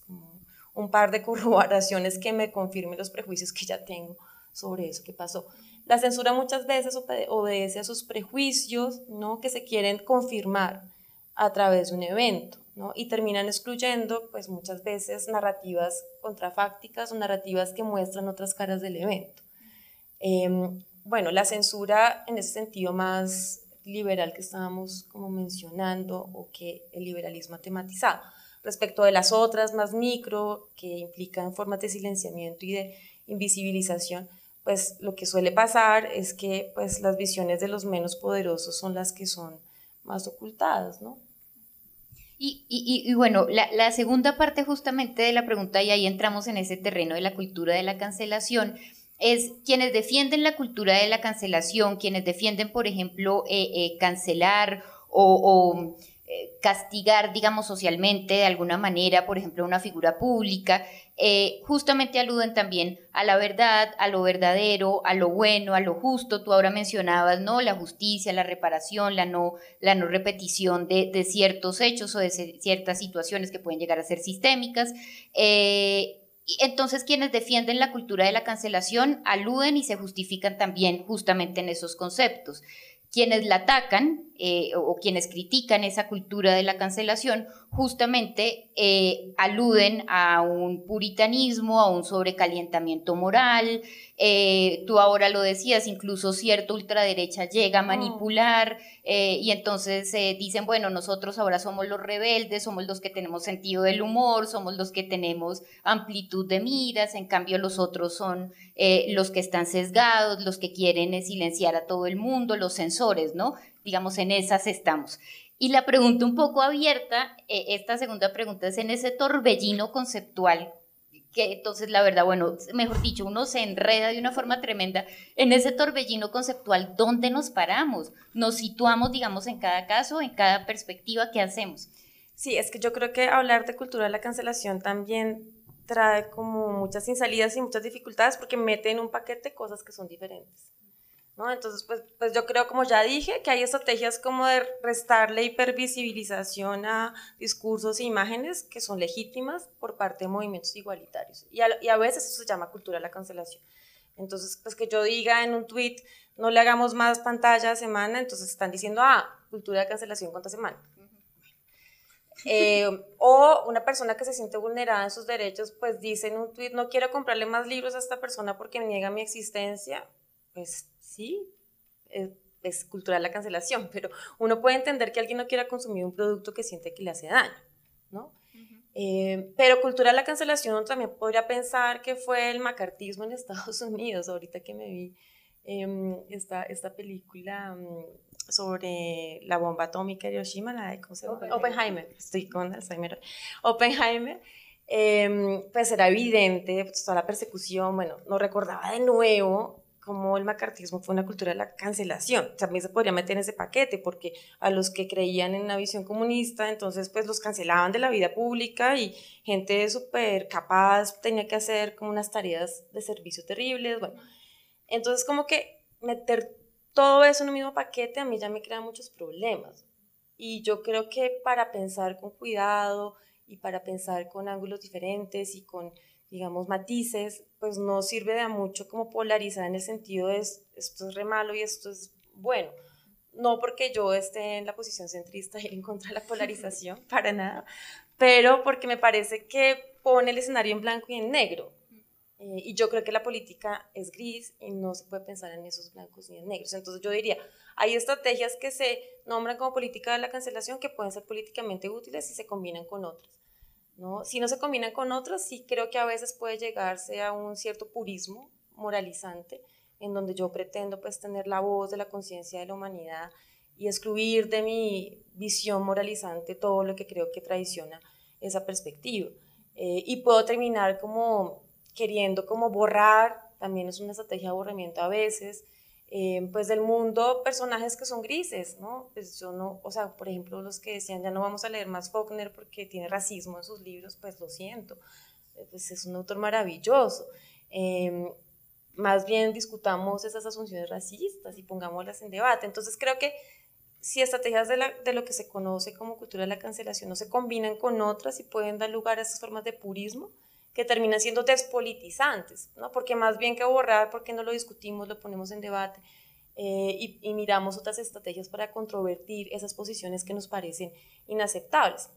un par de corroboraciones que me confirmen los prejuicios que ya tengo sobre eso que pasó. La censura muchas veces obedece a sus prejuicios, ¿no? Que se quieren confirmar a través de un evento y terminan excluyendo pues muchas veces narrativas contrafácticas o narrativas que muestran otras caras del evento. Em, bueno, la censura en ese sentido más liberal que estábamos como mencionando o que el liberalismo ha tematizado. Respecto de las otras más micro que implican formas de silenciamiento y de invisibilización, pues lo que suele pasar es que pues las visiones de los menos poderosos son las que son más ocultadas, ¿no? Y, bueno, la, segunda parte justamente de la pregunta, y ahí entramos en ese terreno de la cultura de la cancelación, es quienes defienden la cultura de la cancelación, quienes defienden, por ejemplo, eh, eh, cancelar o eh, castigar, digamos, socialmente de alguna manera, por ejemplo, una figura pública, justamente aluden también a la verdad, a lo verdadero, a lo bueno, a lo justo. Tú ahora mencionabas, ¿no? La justicia, la reparación, la no, la no repetición de, ciertos hechos o de ciertas situaciones que pueden llegar a ser sistémicas. Entonces, quienes defienden la cultura de la cancelación aluden y se justifican también justamente en esos conceptos. Quienes la atacan eh, o, quienes critican esa cultura de la cancelación justamente eh, aluden a un puritanismo, a un sobrecalentamiento moral. Eh, tú ahora lo decías, incluso cierta ultraderecha llega a mm. manipular y entonces dicen, bueno, nosotros ahora somos los rebeldes, somos los que tenemos sentido del humor, somos los que tenemos amplitud de miras, en cambio los otros son los que están sesgados, los que quieren silenciar a todo el mundo, los censores, ¿no? Digamos, en esas estamos. Y la pregunta un poco abierta, eh, esta segunda pregunta es en ese torbellino conceptual, que entonces la verdad, bueno, mejor dicho, uno se enreda de una forma tremenda en ese torbellino conceptual, ¿dónde nos paramos? Nos situamos, digamos, en cada caso, en cada perspectiva, ¿qué hacemos? Sí, es que yo creo que hablar de cultura de la cancelación también trae como muchas insalidas y muchas dificultades porque mete en un paquete cosas que son diferentes. Entonces, pues, pues yo creo, como ya dije, que hay estrategias como de restarle hipervisibilización a discursos e imágenes que son legítimas por parte de movimientos igualitarios. Y a, y a veces eso se llama cultura de la cancelación. Entonces, pues que yo diga en un tweet, no le hagamos más pantalla a semana, entonces están diciendo, ah, cultura de cancelación contra semana. Eh, o una persona que se siente vulnerada en sus derechos, pues dice en un tweet, no quiero comprarle más libros a esta persona porque niega mi existencia, pues sí, es, cultural la cancelación, [laughs] pero uno puede entender que alguien no quiera consumir un producto que siente que le hace daño, ¿no? Eh, pero cultural la cancelación también podría pensar que fue el macartismo en [laughs] Estados Unidos, ahorita que me vi em, esta, esta película mm, sobre la bomba atómica de Hiroshima, la de, ¿cómo se llama? Oppenheimer, estoy con Alzheimer. [laughs] Oppenheimer, em, pues era evidente pues, toda la persecución, bueno, nos recordaba de nuevo como el macartismo fue una cultura de la cancelación. También se podría meter en ese paquete, porque a los que creían en una visión comunista, entonces pues los cancelaban de la vida pública y gente súper capaz tenía que hacer como unas tareas de servicio terribles. Bueno, entonces como que meter todo eso en un mismo paquete a mí ya me crea muchos problemas. Y yo creo que para pensar con cuidado y para pensar con ángulos diferentes y con digamos, matices, pues no sirve de mucho como polarizar en el sentido de esto es re malo y esto es bueno. No porque yo esté en la posición centrista y en contra de la polarización, [laughs] para nada, pero porque me parece que pone el escenario en blanco y en negro. Eh, y yo creo que la política es gris y no se puede pensar en esos blancos ni en negros. Entonces yo diría, hay estrategias que se nombran como política de la cancelación que pueden ser políticamente útiles y se combinan con otras. Si no se combinan con otros, sí creo que a veces puede llegarse a un cierto purismo moralizante, en donde yo pretendo pues tener la voz de la conciencia de la humanidad y excluir de mi visión moralizante todo lo que creo que traiciona esa perspectiva. Eh, y puedo terminar como queriendo como borrar, también es una estrategia de aburrimiento a veces, eh, pues del mundo personajes que son grises, ¿no? Pues yo no, o sea, por ejemplo, los que decían ya no vamos a leer más Faulkner porque tiene racismo en sus libros, pues lo siento, eh, pues es un autor maravilloso. Em, más bien discutamos esas asunciones racistas y pongámoslas en debate. Entonces creo que si estrategias de, de lo que se conoce como cultura de la cancelación no se combinan con otras y pueden dar lugar a esas formas de purismo, que terminan siendo despolitizantes, ¿no? Porque más bien que borrar, porque no lo discutimos, lo ponemos en debate eh, y, miramos otras estrategias para controvertir esas posiciones que nos parecen inaceptables.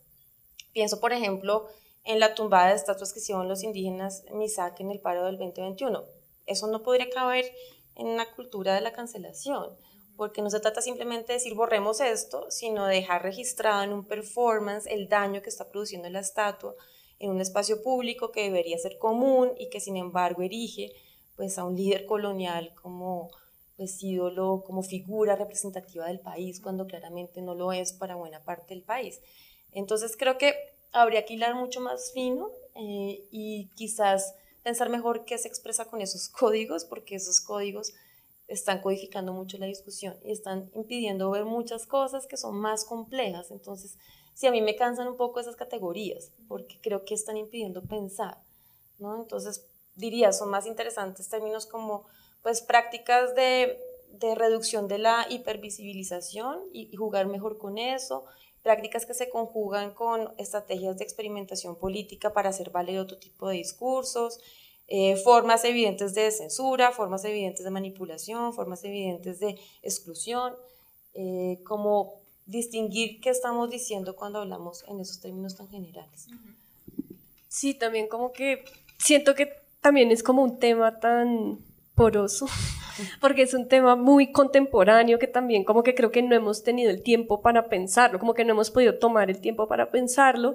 Pienso, por ejemplo, en la tumbada de estatuas que hicieron los indígenas Misak en el paro del 2021. Eso no podría caber en una cultura de la cancelación, porque no se trata simplemente de decir borremos esto, sino de dejar registrado en un performance el daño que está produciendo la estatua, en un espacio público que debería ser común y que sin embargo erige pues a un líder colonial como pues ídolo, como figura representativa del país, cuando claramente no lo es para buena parte del país. Entonces creo que habría que hilar mucho más fino eh, y quizás pensar mejor qué se expresa con esos [laughs] códigos, porque esos códigos están codificando mucho la discusión y están impidiendo ver muchas cosas que son más complejas. Entonces, sí, a mí me cansan un poco esas categorías, porque creo que están impidiendo pensar, ¿no? Entonces, diría, son más interesantes términos como, pues, prácticas de, de reducción de la hipervisibilización y, jugar mejor con eso, prácticas que se conjugan con estrategias de experimentación política para hacer valer otro tipo de discursos, eh, formas evidentes de censura, formas evidentes de manipulación, formas evidentes de exclusión. eh, como distinguir qué estamos diciendo cuando hablamos en esos términos tan generales. Sí, también como que siento que también es como un tema tan poroso, [laughs] porque es un tema muy contemporáneo que también como que creo que no hemos tenido el tiempo para pensarlo, como que no hemos podido tomar el tiempo para pensarlo,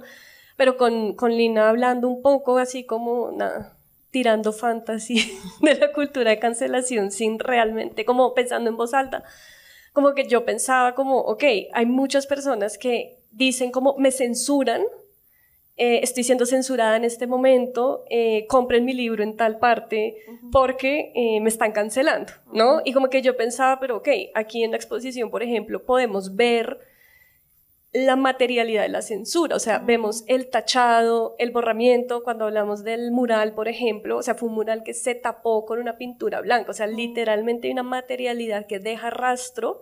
pero con, con Lina hablando un poco así como nada, tirando fantasy [laughs] de la cultura de cancelación sin realmente, como pensando en voz alta, como que yo pensaba como, ok, hay muchas personas que dicen como me censuran eh, estoy siendo censurada en este momento, eh, compren mi libro en tal parte porque eh, me están cancelando, ¿no? Y como que yo pensaba, pero ok, aquí en la exposición, por ejemplo, podemos ver la materialidad de la censura, o sea, vemos el tachado, el borramiento, cuando hablamos del mural, por ejemplo, o sea, fue un mural que se tapó con una pintura blanca, o sea, literalmente hay una materialidad que deja rastro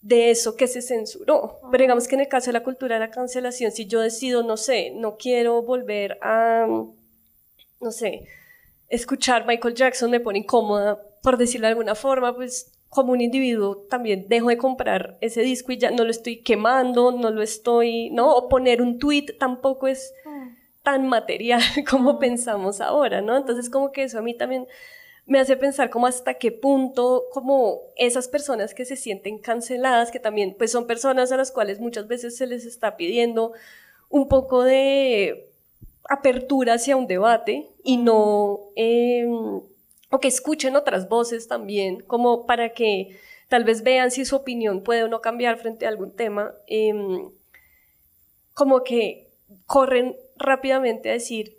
de eso que se censuró. Pero digamos que en el caso de la cultura de la cancelación, si yo decido, no sé, no quiero volver a, no sé, escuchar Michael Jackson me pone incómoda, por decirlo de alguna forma, pues como un individuo también dejo de comprar ese disco y ya no lo estoy quemando, no lo estoy, ¿no? O poner un tweet tampoco es tan material [laughs] como pensamos ahora, ¿no? Entonces como que eso a mí también me hace pensar como hasta qué punto como esas personas que se sienten canceladas, que también pues son personas a las cuales muchas veces se les está pidiendo un poco de apertura hacia un debate y no, em, o que escuchen otras voces también, como para que tal vez vean si su opinión puede o no cambiar frente a algún tema, em, como que corren rápidamente a decir,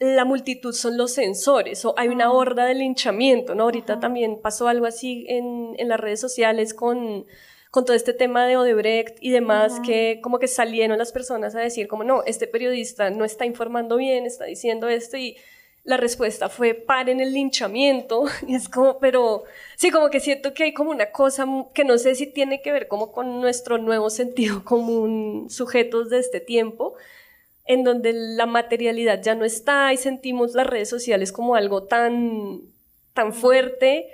la multitud son los sensores o hay una horda de linchamiento, ¿no? Ahorita también pasó algo así en, en, las redes sociales con, con todo este tema de Odebrecht y demás, que como que salieron las personas a decir como, no, este periodista no está informando bien, está diciendo esto y la respuesta fue paren el linchamiento [laughs] y es como, pero sí, como que siento que hay como una cosa que no sé si tiene que ver como con nuestro nuevo sentido [laughs] común sujetos de este tiempo, en donde la materialidad ya no está y sentimos las redes sociales como algo tan, tan fuerte,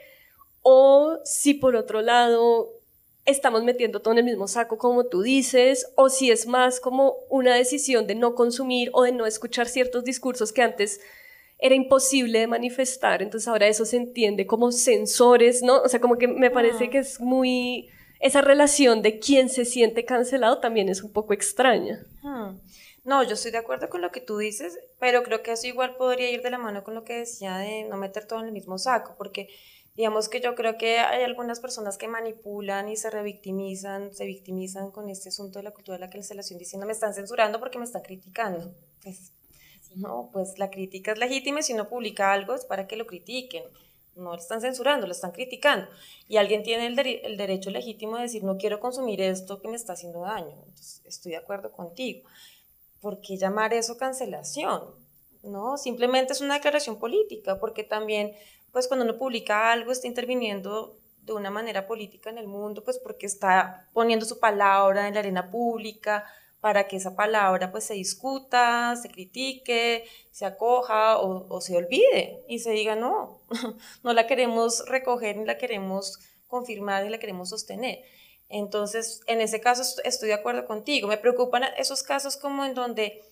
o si por otro lado estamos metiendo todo en el mismo saco como tú dices, o si es más como una decisión de no consumir o de no escuchar ciertos discursos que antes era imposible de manifestar, entonces ahora eso se entiende como sensores, ¿no? O sea, como que me parece que es muy... Esa relación de quién se siente cancelado también es un poco extraña. No, yo estoy de acuerdo con lo que tú dices, pero creo que eso igual podría ir de la mano con lo que decía de no meter todo en el mismo saco, porque digamos que yo creo que hay algunas personas que manipulan y se revictimizan, se victimizan con este asunto de la cultura de la cancelación diciendo me están censurando porque me están criticando. Pues, no, pues la crítica es legítima y si uno publica algo es para que lo critiquen. No lo están censurando, lo están criticando. Y alguien tiene el, el derecho legítimo de decir, no quiero consumir esto que me está haciendo daño. Entonces, estoy de acuerdo contigo. ¿por qué llamar eso cancelación? ¿No? Simplemente es una declaración política, porque también, pues cuando uno publica algo, está interviniendo de una manera política en el mundo, pues porque está poniendo su palabra en la arena pública para que esa palabra pues se discuta, se critique, se acoja o, o se olvide y se diga no, [laughs] no la queremos recoger ni la queremos confirmar ni la queremos sostener. Entonces, en ese caso estoy de acuerdo contigo. Me preocupan esos casos como en donde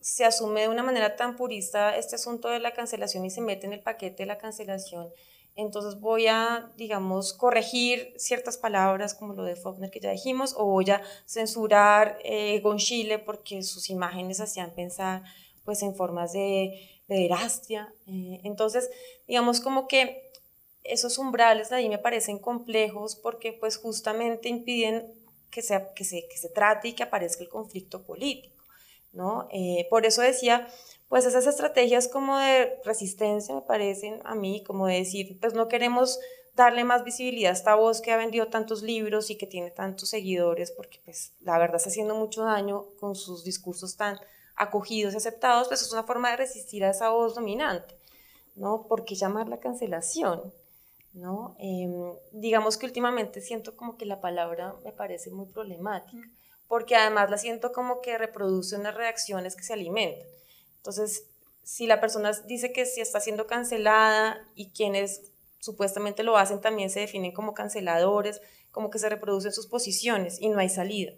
se asume de una manera tan purista este asunto de la cancelación y se mete en el paquete de la cancelación. Entonces voy a, digamos, corregir ciertas palabras como lo de Faulkner que ya dijimos, o voy a censurar eh, Gonchile porque sus imágenes hacían pensar pues en formas de pederastia. Eh, entonces, digamos como que esos umbrales ahí me parecen complejos porque pues justamente impiden que, sea, que, se, que se trate y que aparezca el conflicto político, ¿no? Eh, por eso decía, pues esas estrategias como de resistencia me parecen a mí como de decir, pues no queremos darle más visibilidad a esta voz que ha vendido tantos libros y que tiene tantos seguidores, porque pues la verdad está haciendo mucho daño con sus discursos tan acogidos y aceptados, pues es una forma de resistir a esa voz dominante, ¿no? ¿Por qué la cancelación? ¿no? Em, digamos que últimamente siento como que la palabra me parece muy problemática, porque además la siento como que reproduce unas reacciones que se alimentan. Entonces, si la persona dice que si está siendo cancelada y quienes supuestamente lo hacen también se definen como canceladores, como que se reproducen sus posiciones y no hay salida.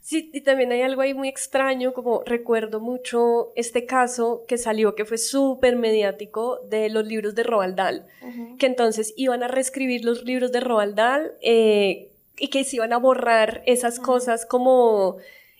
Sí, y también hay algo ahí muy extraño, como recuerdo mucho este caso que salió, que fue súper mediático, de los libros de Roald Dahl, que entonces iban a reescribir los libros de Roald Dahl eh, y que se iban a borrar esas cosas como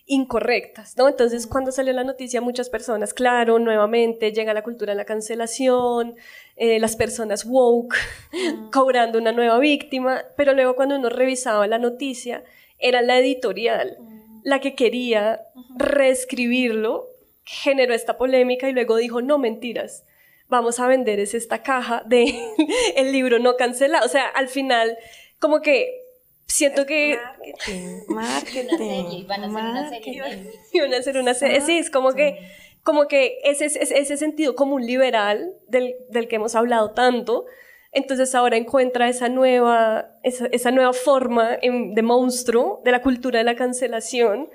incorrectas, ¿no? Entonces, cuando salió la noticia, muchas personas, claro, nuevamente llega la cultura de la cancelación, eh, las personas woke, [laughs] cobrando una nueva víctima, pero luego cuando uno revisaba la noticia, era la editorial la que quería reescribirlo, generó esta polémica y luego dijo, no mentiras, vamos a vender es esta caja de [laughs] el libro no cancelado. O sea, al final, como que siento que... Marketing, marketing. Van a hacer una serie. Y [laughs] van a hacer una serie. Sí, es como que, como que ese, ese, ese sentido como un liberal del, del que hemos hablado tanto, entonces ahora encuentra esa nueva, esa, nueva forma de monstruo de la cultura de la cancelación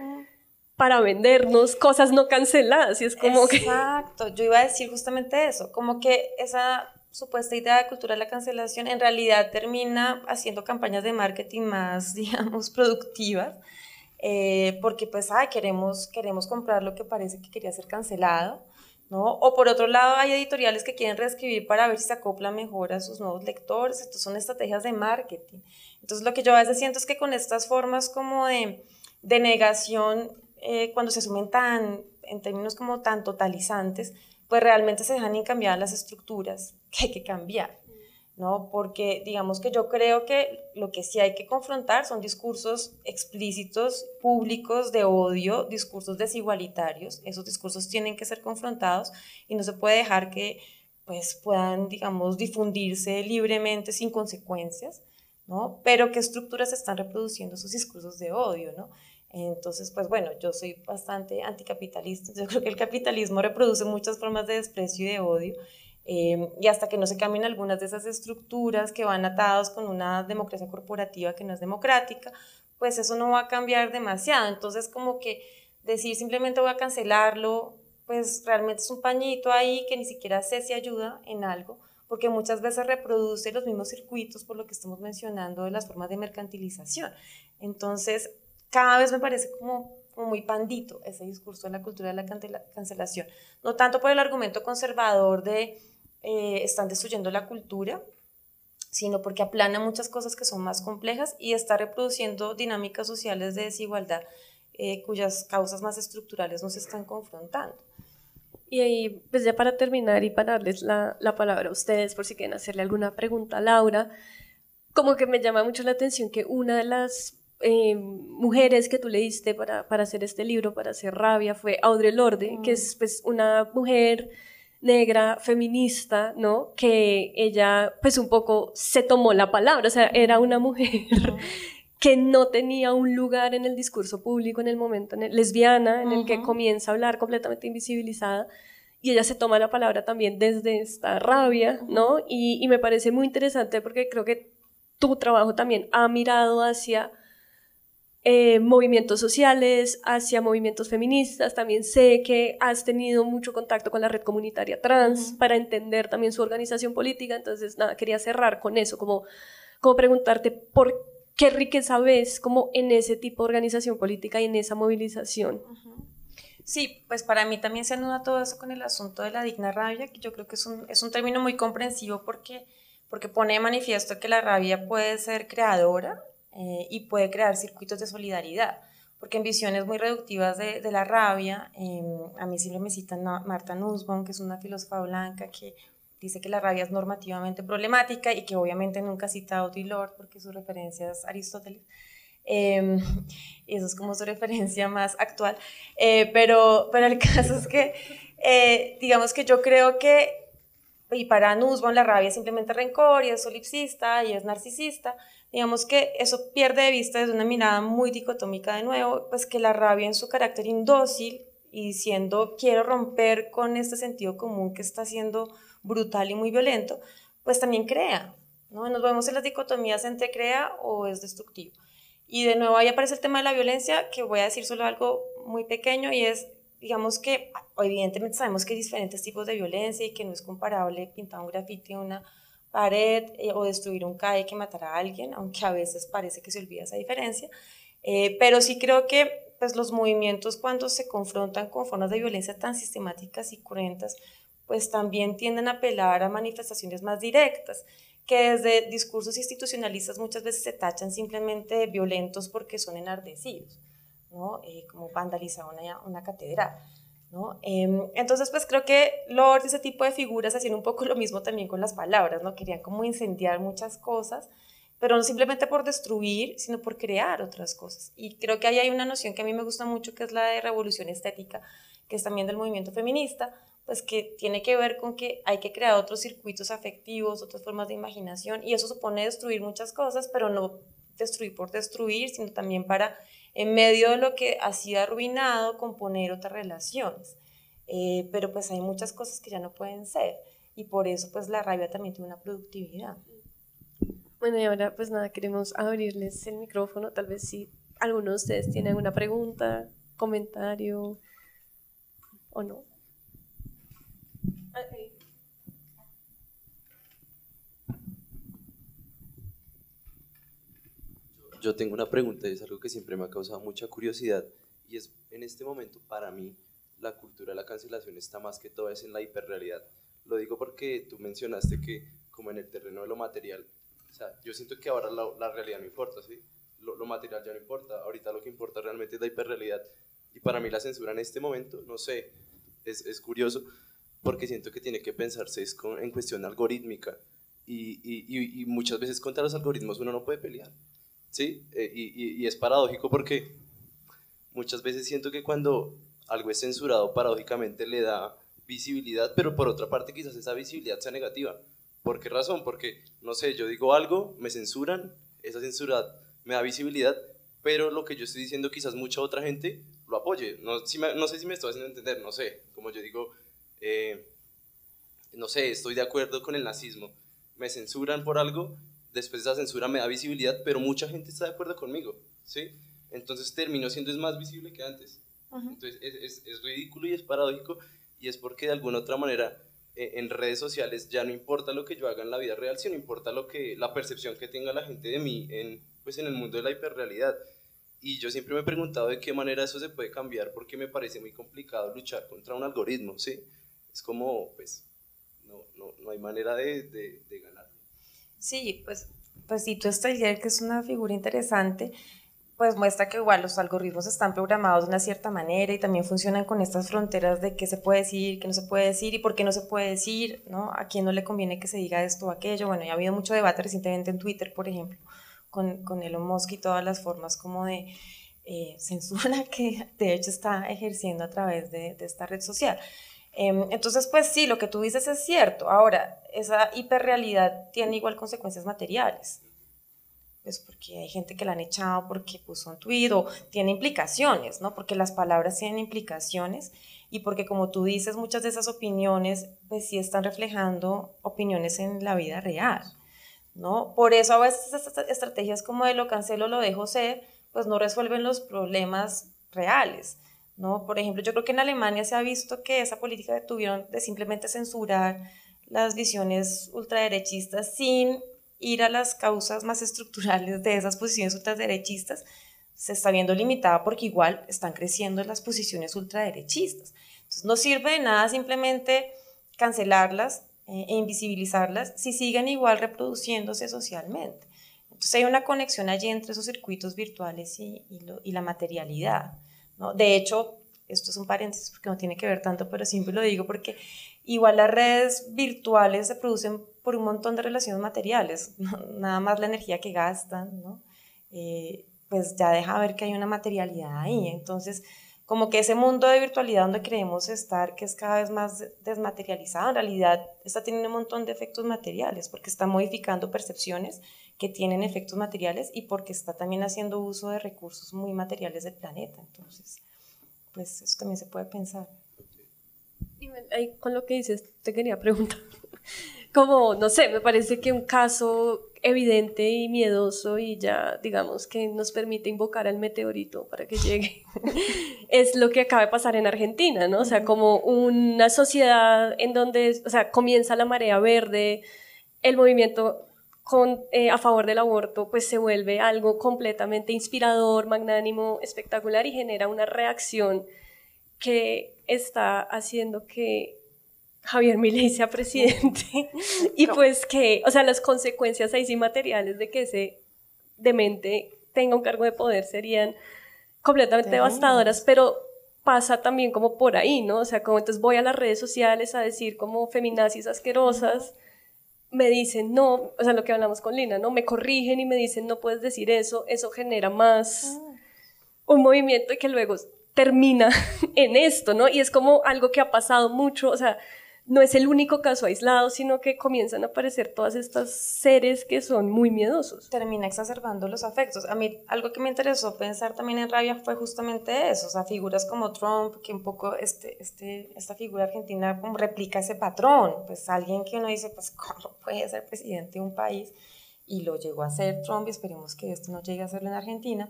para vendernos cosas no canceladas. Y es como Exacto, yo iba a decir justamente eso, como que esa supuesta idea de cultura de la cancelación en realidad termina haciendo campañas de marketing más, [laughs] digamos, productivas, eh, porque pues, ay, queremos, queremos comprar lo que parece que quería ser cancelado o por otro lado, hay editoriales que quieren reescribir para ver si se acopla mejor a sus nuevos lectores. Estas son estrategias de marketing. Entonces, lo que yo a veces siento es que con estas formas como de, de negación, eh, cuando se asumen tan, en términos como tan totalizantes, pues realmente se dejan cambiar las estructuras [laughs] que hay que cambiar. ¿no? Porque digamos que yo creo que lo que sí hay que confrontar son discursos explícitos, públicos de odio, discursos desigualitarios. Esos discursos tienen que ser confrontados y no se puede dejar que pues puedan, digamos, difundirse libremente sin consecuencias, ¿no? Pero qué estructuras están reproduciendo esos discursos de odio, ¿no? Entonces, pues bueno, yo soy bastante anticapitalista, [laughs] yo creo que el capitalismo reproduce muchas formas de desprecio y de odio Em, y hasta que no se cambien algunas de esas estructuras que van atados con una democracia corporativa que no es democrática, pues eso no va a cambiar demasiado. Entonces, como que decir simplemente voy a cancelarlo, pues realmente es un pañito ahí que ni siquiera sé si ayuda en algo, porque muchas veces reproduce los mismos circuitos por lo que estamos mencionando de las formas de mercantilización. Entonces, cada vez me parece como, muy pandito ese discurso de la cultura de la cancelación. No tanto por el argumento conservador de eh, están destruyendo la cultura, sino porque aplana muchas cosas que son más complejas y está reproduciendo dinámicas sociales de desigualdad eh, cuyas causas más estructurales nos están confrontando. Y ahí, pues ya para terminar y para darles la, la, palabra a ustedes, por si quieren hacerle alguna pregunta a Laura, como que me llama mucho la atención que una de las eh, mujeres que tú leíste para, para hacer este libro, para hacer Rabia, fue Audre Lorde, que mm. es pues una mujer negra, feminista, ¿no? Que ella pues un poco se tomó la palabra, o sea, era una mujer [laughs] que no tenía un lugar en el discurso público en el momento en lesbiana, en el que comienza a hablar completamente invisibilizada, y ella se toma la palabra también desde esta rabia, ¿no? Y, y me parece muy interesante porque creo que tu trabajo también ha mirado hacia eh, movimientos sociales, hacia movimientos feministas. También sé que has tenido mucho contacto con la red comunitaria trans para entender también su organización política. Entonces, nada, quería cerrar con eso, como, como preguntarte por qué riqueza ves como en ese tipo de organización política y en esa movilización. Sí, pues para mí también se anuda todo eso con el asunto de la digna rabia, que yo creo que es un, es un término muy comprensivo porque, porque pone de manifiesto que la rabia puede ser creadora eh, y puede crear circuitos de solidaridad. Porque en visiones muy reductivas de, de la rabia, em, a mí siempre me citan Marta Nussbaum, que es una filósofa blanca que dice que la rabia es normativamente problemática y que obviamente nunca cita a Audre porque su referencia es Aristóteles. Eh, eso es como su referencia más actual. Eh, pero, pero el [laughs] caso es que, eh, digamos que yo creo que, y para Nussbaum la rabia es simplemente rencor y es solipsista y es narcisista, digamos que eso pierde de vista desde una mirada muy dicotómica de nuevo, pues que la rabia en su carácter indócil y diciendo quiero romper con este sentido común que está siendo brutal y muy violento, pues también crea, ¿no? Nos vemos en las dicotomías entre crea o es destructivo. Y de nuevo ahí aparece el tema de la violencia, que voy a decir solo algo muy pequeño y es, digamos que evidentemente sabemos que hay diferentes tipos de violencia y que no es comparable pintar un grafiti una pared eh, o destruir un CAE que matara a alguien, aunque a veces parece que se olvida esa diferencia. Eh, pero sí creo que pues, los movimientos cuando se confrontan con formas de violencia tan sistemáticas y cruentas, pues también tienden a apelar a manifestaciones más directas, que desde discursos institucionalistas muchas veces se tachan simplemente violentos porque son enardecidos, ¿no? Eh, como vandalizar una, una catedral. ¿No? Em, entonces, pues creo que Lord y ese tipo de figuras hacían un poco lo mismo también con las palabras, ¿no? Querían como incendiar muchas cosas, pero no simplemente por destruir, sino por crear otras cosas. Y creo que ahí hay una noción que a mí me gusta mucho, que es la de revolución estética, que es también del movimiento feminista, pues que tiene que ver con que hay que crear otros circuitos afectivos, otras formas de imaginación, y eso supone destruir muchas cosas, pero no destruir por destruir, sino también para en medio de lo que ha sido arruinado, componer otras relaciones. Eh, pero pues hay muchas cosas que ya no pueden ser y por eso pues la rabia también tiene una productividad. Bueno, y ahora pues nada, queremos abrirles el micrófono, tal vez si alguno de ustedes tiene alguna pregunta, comentario o no. Yo tengo una pregunta y es algo que siempre me ha causado mucha curiosidad y es en este momento para mí la cultura de la cancelación está más que todo es en la hiperrealidad. Lo digo porque tú mencionaste que como en el terreno de lo material, o sea, yo siento que ahora la, la realidad no importa, ¿sí? Lo, lo, material ya no importa, ahorita lo que importa realmente es la hiperrealidad y para mí la censura en este momento, no sé, es, es curioso porque siento que tiene que pensarse es con, en cuestión algorítmica y, y, y muchas veces contra los algoritmos uno no puede pelear. ¿Sí? Eh, y, es paradójico porque muchas veces siento que cuando algo es censurado, paradójicamente le da visibilidad, pero por otra parte quizás esa visibilidad sea negativa. ¿Por qué razón? Porque, no sé, yo digo algo, me censuran, esa censura me da visibilidad, pero lo que yo estoy diciendo quizás mucha otra gente lo apoye. No sé si me estoy haciendo entender, no sé, como yo digo, eh, no sé, estoy de acuerdo con el nazismo, me censuran por algo, después de esa censura me da visibilidad, pero mucha gente está de acuerdo conmigo, ¿sí? Entonces terminó siendo es más visible que antes. Entonces es, es, ridículo y es paradójico y es porque de alguna otra manera eh, en redes sociales ya no importa lo que yo haga en la vida real, sino importa lo que, la percepción que tenga la gente de mí en, pues en el mundo de la hiperrealidad. Y yo siempre me he preguntado de qué manera eso se puede cambiar porque me parece muy complicado luchar contra un algoritmo, ¿sí? Es como, pues, no, no, no hay manera de, de, de ganar. Sí, pues, pues tú Steyer, que es una figura interesante, pues muestra que igual los algoritmos están programados de una cierta manera y también funcionan con estas fronteras de qué se puede decir, qué no se puede decir y por qué no se puede decir, ¿no? A quién no le conviene que se diga esto o aquello. Bueno, ya ha habido mucho debate recientemente en Twitter, por ejemplo, con, con Elon Musk y todas las formas como de eh, [laughs] censura que de hecho está ejerciendo a través de, de esta red social. Em, entonces, pues sí, lo que tú dices es cierto. Ahora, esa hiperrealidad tiene igual consecuencias materiales. Pues porque hay gente que la han echado porque puso un o tiene implicaciones, ¿no? Porque las palabras tienen implicaciones y porque como tú dices, muchas de esas opiniones pues sí están reflejando opiniones en la vida real, ¿no? Por eso a veces estas estrategias como de lo cancelo, lo dejo ser, pues no resuelven los problemas reales. ¿No? Por ejemplo, yo creo que en Alemania se ha visto que esa política que tuvieron de simplemente censurar las visiones ultraderechistas sin ir a las causas más estructurales de esas posiciones ultraderechistas, se está viendo limitada porque igual están creciendo las posiciones ultraderechistas. Entonces, no sirve de nada simplemente cancelarlas eh, e invisibilizarlas si siguen igual reproduciéndose socialmente. Entonces hay una conexión allí entre esos circuitos virtuales y, y la materialidad. De hecho, esto es un paréntesis porque no tiene que ver tanto, pero siempre lo digo porque igual las redes virtuales se producen por un montón de relaciones materiales, [laughs] nada más la energía que gastan, ¿no? Eh, pues ya deja ver que hay una materialidad ahí. Entonces, como que ese mundo de virtualidad donde creemos estar, que es cada vez más desmaterializado, en realidad está teniendo un montón de efectos materiales, porque está modificando percepciones que tienen efectos materiales y porque está también haciendo uso de recursos muy materiales del planeta. Entonces, pues eso también se puede pensar. Y ahí con lo que dices, te quería preguntar, [laughs] como, no sé, me parece que un caso evidente y miedoso y ya digamos que nos permite invocar al meteorito para que llegue, [laughs] es lo que acaba de pasar en Argentina, ¿no? O sea, como una sociedad en donde, o sea, comienza la marea verde, el movimiento con, eh, a favor del aborto pues se vuelve algo completamente inspirador, magnánimo, espectacular y genera una reacción que está haciendo que Javier Milei sea presidente. [laughs] Y pues que, o sea, las consecuencias ahí sí materiales de que ese demente tenga un cargo de poder serían completamente devastadoras, pero pasa también como por ahí, ¿no? O sea, como entonces voy a las redes sociales a decir como feminazis asquerosas, me dicen no, o sea, lo que hablamos con Lina, ¿no? Me corrigen y me dicen no puedes decir eso, eso genera más ah. un movimiento y que luego termina [laughs] en esto, ¿no? Y es como algo que ha pasado mucho, o sea, no es el único caso aislado, sino que comienzan a aparecer todas estas seres que son muy miedosos. Termina exacerbando los afectos. A mí algo que me interesó pensar también en Rabia fue justamente eso, o sea, figuras como Trump, que un poco este, este, esta figura argentina como replica ese patrón, pues alguien que uno dice, pues, ¿cómo puede ser presidente de un país? Y lo llegó a ser Trump y esperemos que esto no llegue a serlo en Argentina,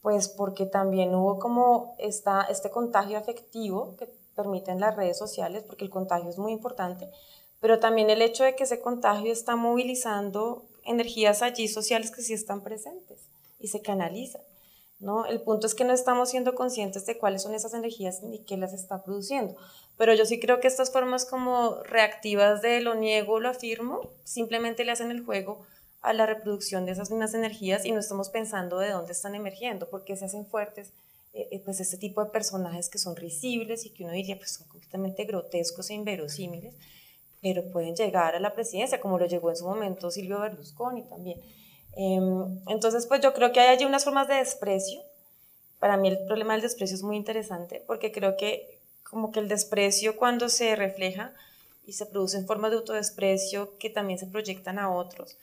pues porque también hubo como esta, este contagio afectivo que permiten las redes sociales, porque el contagio es muy importante, pero también el hecho de que ese contagio está movilizando energías allí sociales que sí están presentes y se canalizan. ¿no? El punto es que no estamos siendo conscientes de cuáles son esas energías ni qué las está produciendo. Pero yo sí creo que estas formas como reactivas de lo niego, lo afirmo, simplemente le hacen el juego a la reproducción de esas mismas energías y no estamos pensando de dónde están emergiendo, porque se hacen fuertes eh, eh, pues este tipo de personajes que son risibles y que uno diría pues son completamente grotescos e inverosímiles, pero pueden llegar a la presidencia, como lo llegó en su momento Silvio Berlusconi también. Em, entonces, pues yo creo que hay allí unas formas de desprecio. Para mí el problema del desprecio es muy interesante porque creo que como que el desprecio cuando se refleja y se produce en forma de autodesprecio que también se proyectan a otros,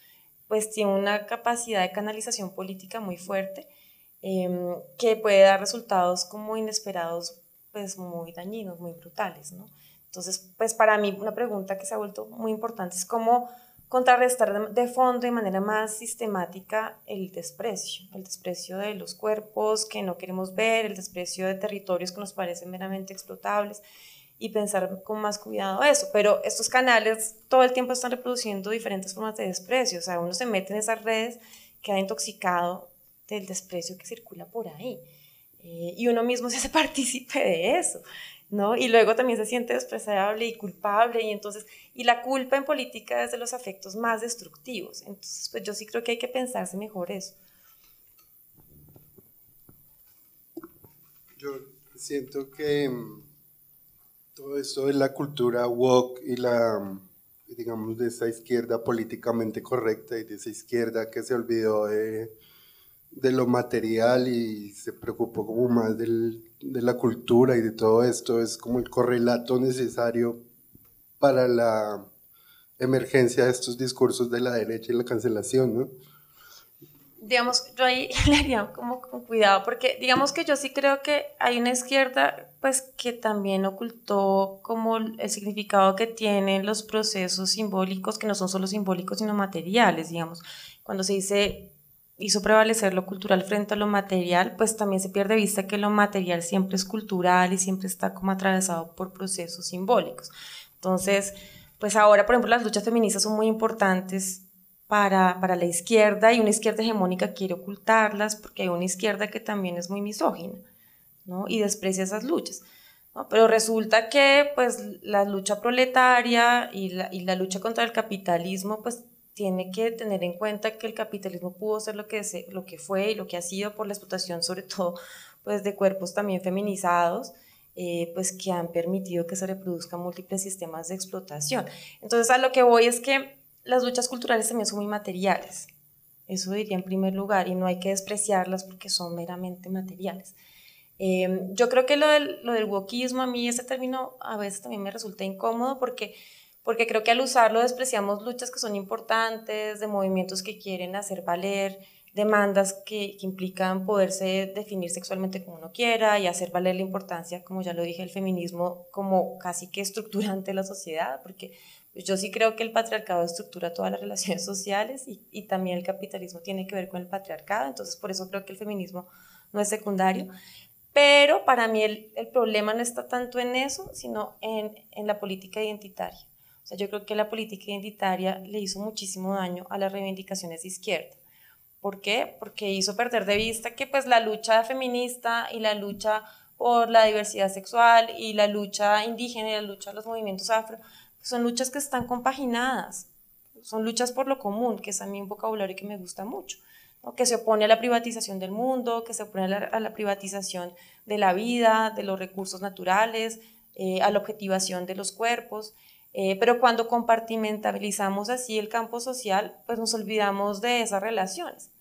pues tiene una capacidad de canalización política muy fuerte Em, que puede dar resultados como inesperados, pues muy dañinos, muy brutales, ¿no? Entonces, pues para mí una pregunta que se ha vuelto muy importante es cómo contrarrestar de, fondo de manera más sistemática el desprecio, el desprecio de los cuerpos que no queremos ver, el desprecio de territorios que nos parecen meramente explotables y pensar con más cuidado eso. Pero estos canales todo el tiempo están reproduciendo diferentes formas de desprecio, o sea, uno se mete en esas redes, queda intoxicado del desprecio que circula por ahí. Eh, y uno mismo se hace [laughs] partícipe de eso, ¿no? Y luego también se siente despreciable y culpable, y entonces, y la culpa en política es de los afectos más destructivos. Entonces, pues yo sí creo que hay que pensarse mejor eso. Yo siento que mm, todo esto de la cultura woke y la, mm, digamos, de esa izquierda políticamente correcta y de esa izquierda que se olvidó de de lo material y se preocupó como más del, de la cultura y de todo esto, es como el correlato necesario para la emergencia de estos discursos de la derecha y la cancelación, ¿no? Digamos, yo ahí [laughs] le haría como con cuidado, porque digamos que yo sí creo que hay una izquierda, pues, que también ocultó como el significado que tienen los procesos simbólicos, que no son solo simbólicos, sino materiales, digamos. Cuando se dice hizo prevalecer lo cultural frente a lo material, pues también se pierde vista que lo material siempre es cultural y siempre está como atravesado por procesos simbólicos. Entonces, pues ahora, por ejemplo, las luchas feministas son muy importantes para, para la izquierda y una izquierda hegemónica quiere ocultarlas porque hay una izquierda que también es muy misógina ¿no? y desprecia esas luchas. ¿no? Pero resulta que pues la lucha proletaria y la, y la lucha contra el capitalismo pues tiene que tener en cuenta que el capitalismo pudo ser lo que, lo que fue y lo que ha sido por la explotación, sobre todo pues, de cuerpos también feminizados, eh, pues que han permitido que se reproduzcan múltiples sistemas de explotación. Entonces a lo que voy es que las luchas culturales también son muy materiales, eso diría en primer lugar, y no hay que despreciarlas porque son meramente materiales. Em, yo creo que lo del, lo del wokismo, a mí ese término a veces también me resulta incómodo porque porque creo que al usarlo despreciamos luchas que son importantes, de movimientos que quieren hacer valer demandas que, que, implican poderse definir sexualmente como uno quiera y hacer valer la importancia, como ya lo dije, el feminismo como casi que estructurante de la sociedad, porque pues, yo sí creo que el patriarcado estructura todas las relaciones sociales y, y, también el capitalismo tiene que ver con el patriarcado, entonces por eso creo que el feminismo no es secundario. Pero para mí el, el problema no está tanto en eso, sino en, en la política identitaria. Yo creo que la política identitaria le hizo muchísimo daño a las reivindicaciones de izquierda. ¿Por qué? Porque hizo perder de vista que pues la lucha feminista y la lucha por la diversidad sexual y la lucha indígena y la lucha de los movimientos afro son luchas que están compaginadas, son luchas por lo común, que es a mí un vocabulario que me gusta mucho, que se opone a la privatización del mundo, que se opone a la, privatización de la vida, de los recursos naturales, eh, a la objetivación de los cuerpos. Eh, pero cuando compartimentalizamos así el campo social, pues nos olvidamos de esas relaciones.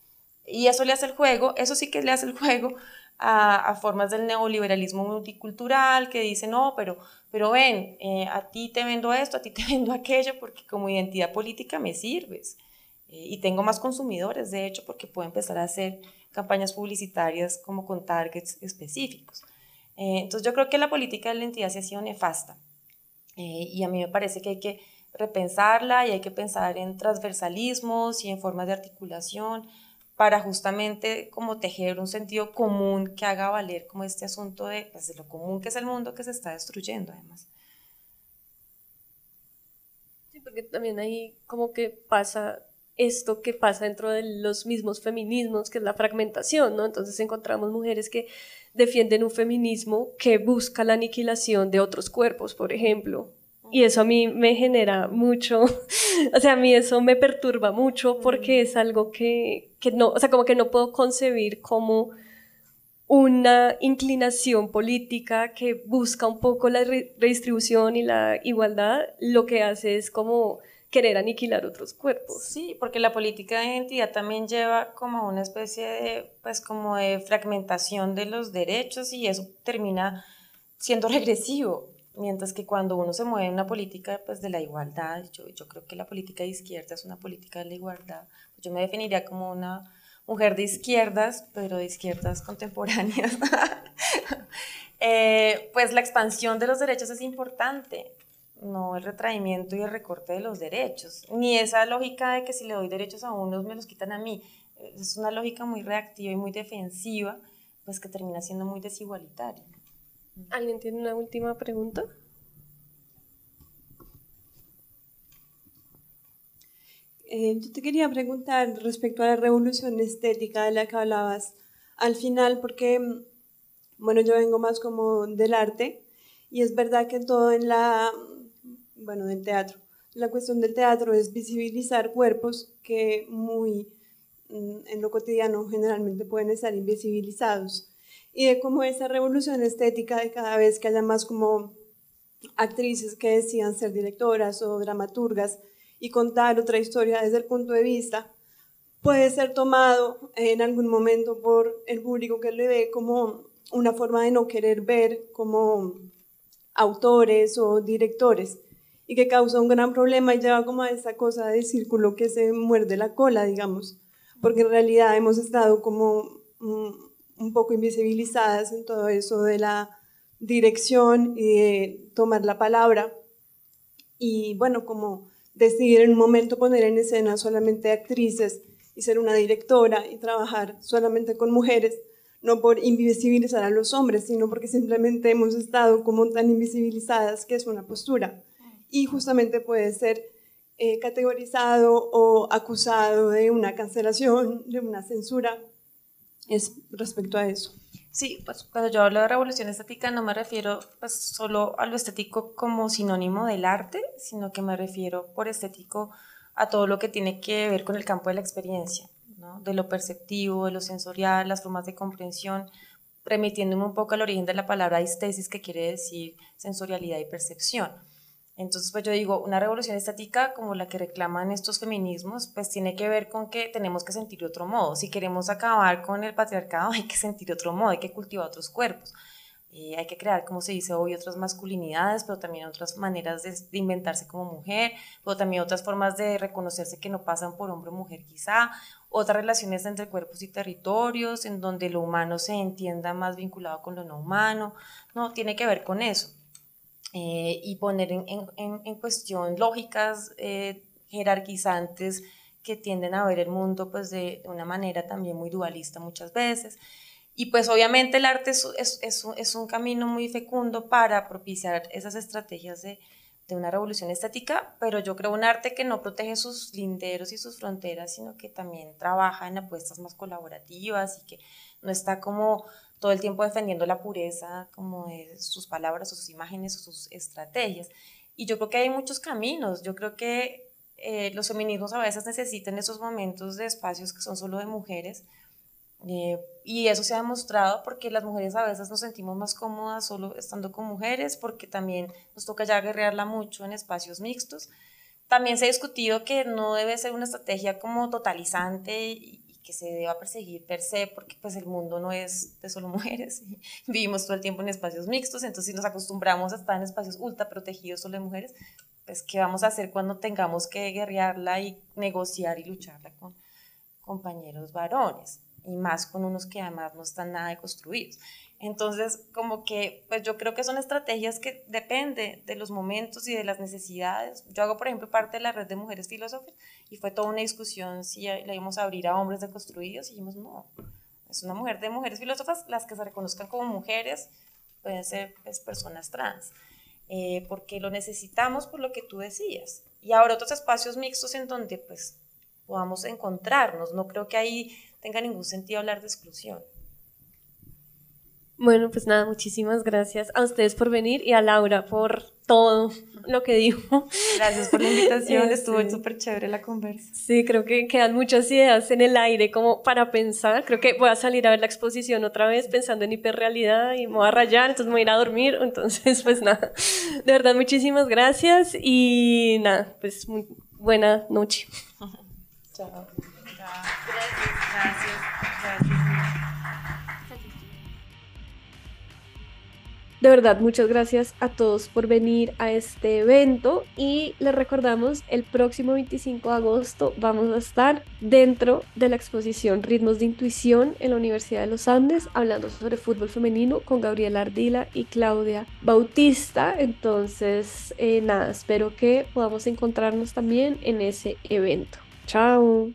Y eso le hace el juego, eso sí que le hace el juego a, formas del neoliberalismo multicultural que dice, no, pero, pero ven, eh, a ti te vendo esto, a ti te [laughs] vendo aquello, porque como identidad política me sirves. Eh, y tengo más consumidores, de hecho, porque puedo empezar a hacer campañas publicitarias como con targets específicos. entonces yo creo que la política de la identidad se ha sido nefasta eh, y a mí me parece que hay que repensarla y hay que pensar en transversalismos y en formas de articulación para justamente como tejer un sentido común que haga valer como este asunto de, pues, de lo común que es el mundo que se está destruyendo además. Sí, porque también ahí como que pasa esto que pasa dentro de los mismos feminismos, que es la fragmentación, ¿no? Entonces encontramos mujeres que defienden un feminismo que busca la aniquilación de otros cuerpos, por ejemplo. Y eso a mí me genera mucho, [laughs] o sea, a mí eso me perturba mucho porque es algo que, que no, o sea, como que no puedo concebir como una inclinación política que busca un poco la redistribución y la igualdad, lo que hace es como querer aniquilar otros cuerpos. Sí, porque la política de identidad también lleva como una especie de, pues como de fragmentación de los derechos y eso termina siendo regresivo. Mientras que cuando uno se mueve en una política pues, de la igualdad, yo, yo creo que la política de izquierda es una política de la igualdad. Yo me definiría como una mujer de izquierdas, pero de izquierdas [laughs] contemporáneas. [laughs] Eh, pues la expansión de los derechos es importante no el retraimiento y el recorte de los derechos, ni esa lógica de que si le doy derechos a unos me los quitan a mí. Es una lógica muy reactiva y muy defensiva, pues que termina siendo muy desigualitaria. ¿Alguien tiene una última pregunta? Eh, yo te quería preguntar respecto a la revolución estética de la que hablabas al final, porque, bueno, yo vengo más como del arte y es verdad que todo en la bueno, del teatro. La cuestión del teatro es visibilizar cuerpos que muy mm, en lo cotidiano generalmente pueden estar invisibilizados. Y de cómo esa revolución estética de cada vez que haya más como actrices que decían ser directoras o dramaturgas y contar otra historia desde el punto de vista, puede ser tomado en algún momento por el público que le ve como una forma de no querer ver como autores o directores y que causa un gran problema y lleva como a esa cosa de círculo que se muerde la cola, digamos, porque en realidad hemos estado como mm, un poco invisibilizadas en todo eso de la dirección y de tomar la palabra. Y bueno, como decidir en un momento poner en escena solamente actrices y ser una directora y trabajar solamente con mujeres, no por invisibilizar a los hombres, sino porque simplemente hemos estado como tan invisibilizadas que es una postura y justamente puede ser eh, categorizado o acusado de una cancelación, de una censura, es respecto a eso. Sí, pues cuando yo hablo de revolución estética no me refiero pues, solo a lo estético como sinónimo del arte, sino que me refiero por estético a todo lo que tiene que ver con el campo de la experiencia, ¿no? de lo perceptivo, de lo sensorial, las formas de comprensión, remitiéndome un poco al origen de la palabra estesis, que quiere decir sensorialidad y percepción. Entonces, pues yo digo, una revolución estética como la que reclaman estos feminismos, pues tiene que ver con que tenemos que sentir otro modo. Si queremos acabar con el patriarcado, [laughs] hay que sentir otro modo, hay que cultivar otros cuerpos. Y hay que crear, como se dice hoy, otras masculinidades, pero también otras maneras de, de, inventarse como mujer, pero también otras formas de reconocerse que no pasan por hombre o mujer quizá, otras relaciones entre cuerpos y territorios, en donde lo humano se entienda más vinculado con lo no humano, no, tiene que ver con eso. Eh, y poner en, en, en cuestión lógicas eh, jerarquizantes que tienden a ver el mundo pues de, una manera también muy dualista muchas veces. Y pues obviamente el arte es, es, es, un camino muy fecundo para propiciar esas estrategias de, de una revolución estética, pero yo creo un arte que no protege sus linderos y sus fronteras, sino que también trabaja en apuestas más colaborativas y que no está como todo el tiempo defendiendo la pureza como de sus palabras sus imágenes sus estrategias. Y yo creo que hay muchos caminos, yo creo que eh, los feminismos a veces necesitan esos momentos de espacios que son solo de mujeres, eh, y eso se ha demostrado porque las mujeres a veces nos sentimos más cómodas solo estando con mujeres, porque también nos toca ya guerrearla mucho en espacios mixtos. También se ha discutido que no debe ser una estrategia como totalizante que se deba perseguir per se, porque pues el mundo no es de solo [laughs] mujeres, vivimos todo el tiempo en espacios mixtos, entonces si nos acostumbramos a estar en espacios ultra protegidos solo de mujeres, pues qué vamos a hacer cuando tengamos que guerrearla y negociar y lucharla con compañeros varones y más con unos que además no están nada construidos. Entonces, como que, pues yo creo que son estrategias que depende de los momentos y de las necesidades. Yo hago, por ejemplo, parte de la red de mujeres filósofas y fue toda una discusión si le íbamos a abrir a hombres deconstruidos y dijimos, no, es una mujer de mujeres filósofas, las que se reconozcan como mujeres pueden ser pues, personas trans, eh, porque lo necesitamos por lo que tú decías. Y ahora otros espacios mixtos en donde pues podamos encontrarnos. No creo que ahí tenga ningún sentido hablar de exclusión. Bueno, pues nada, muchísimas gracias a ustedes por venir y a Laura por todo lo que dijo. Gracias por la invitación, [laughs] estuvo súper chévere la conversa. Sí, creo que quedan muchas ideas en el aire como para pensar. Creo que voy a salir a ver la exposición otra vez pensando en hiperrealidad y me voy a rayar, entonces me voy a ir a dormir. Entonces, pues nada, de verdad, muchísimas gracias y nada, pues muy buena noche. [laughs] Chao. De verdad, muchas gracias a todos por venir a este evento y les recordamos el próximo 25 de agosto vamos a estar dentro de la exposición Ritmos de Intuición en la Universidad de los Andes hablando sobre fútbol femenino con Gabriela Ardila y Claudia Bautista. Entonces, eh, nada, espero que podamos encontrarnos también en ese evento. Chao.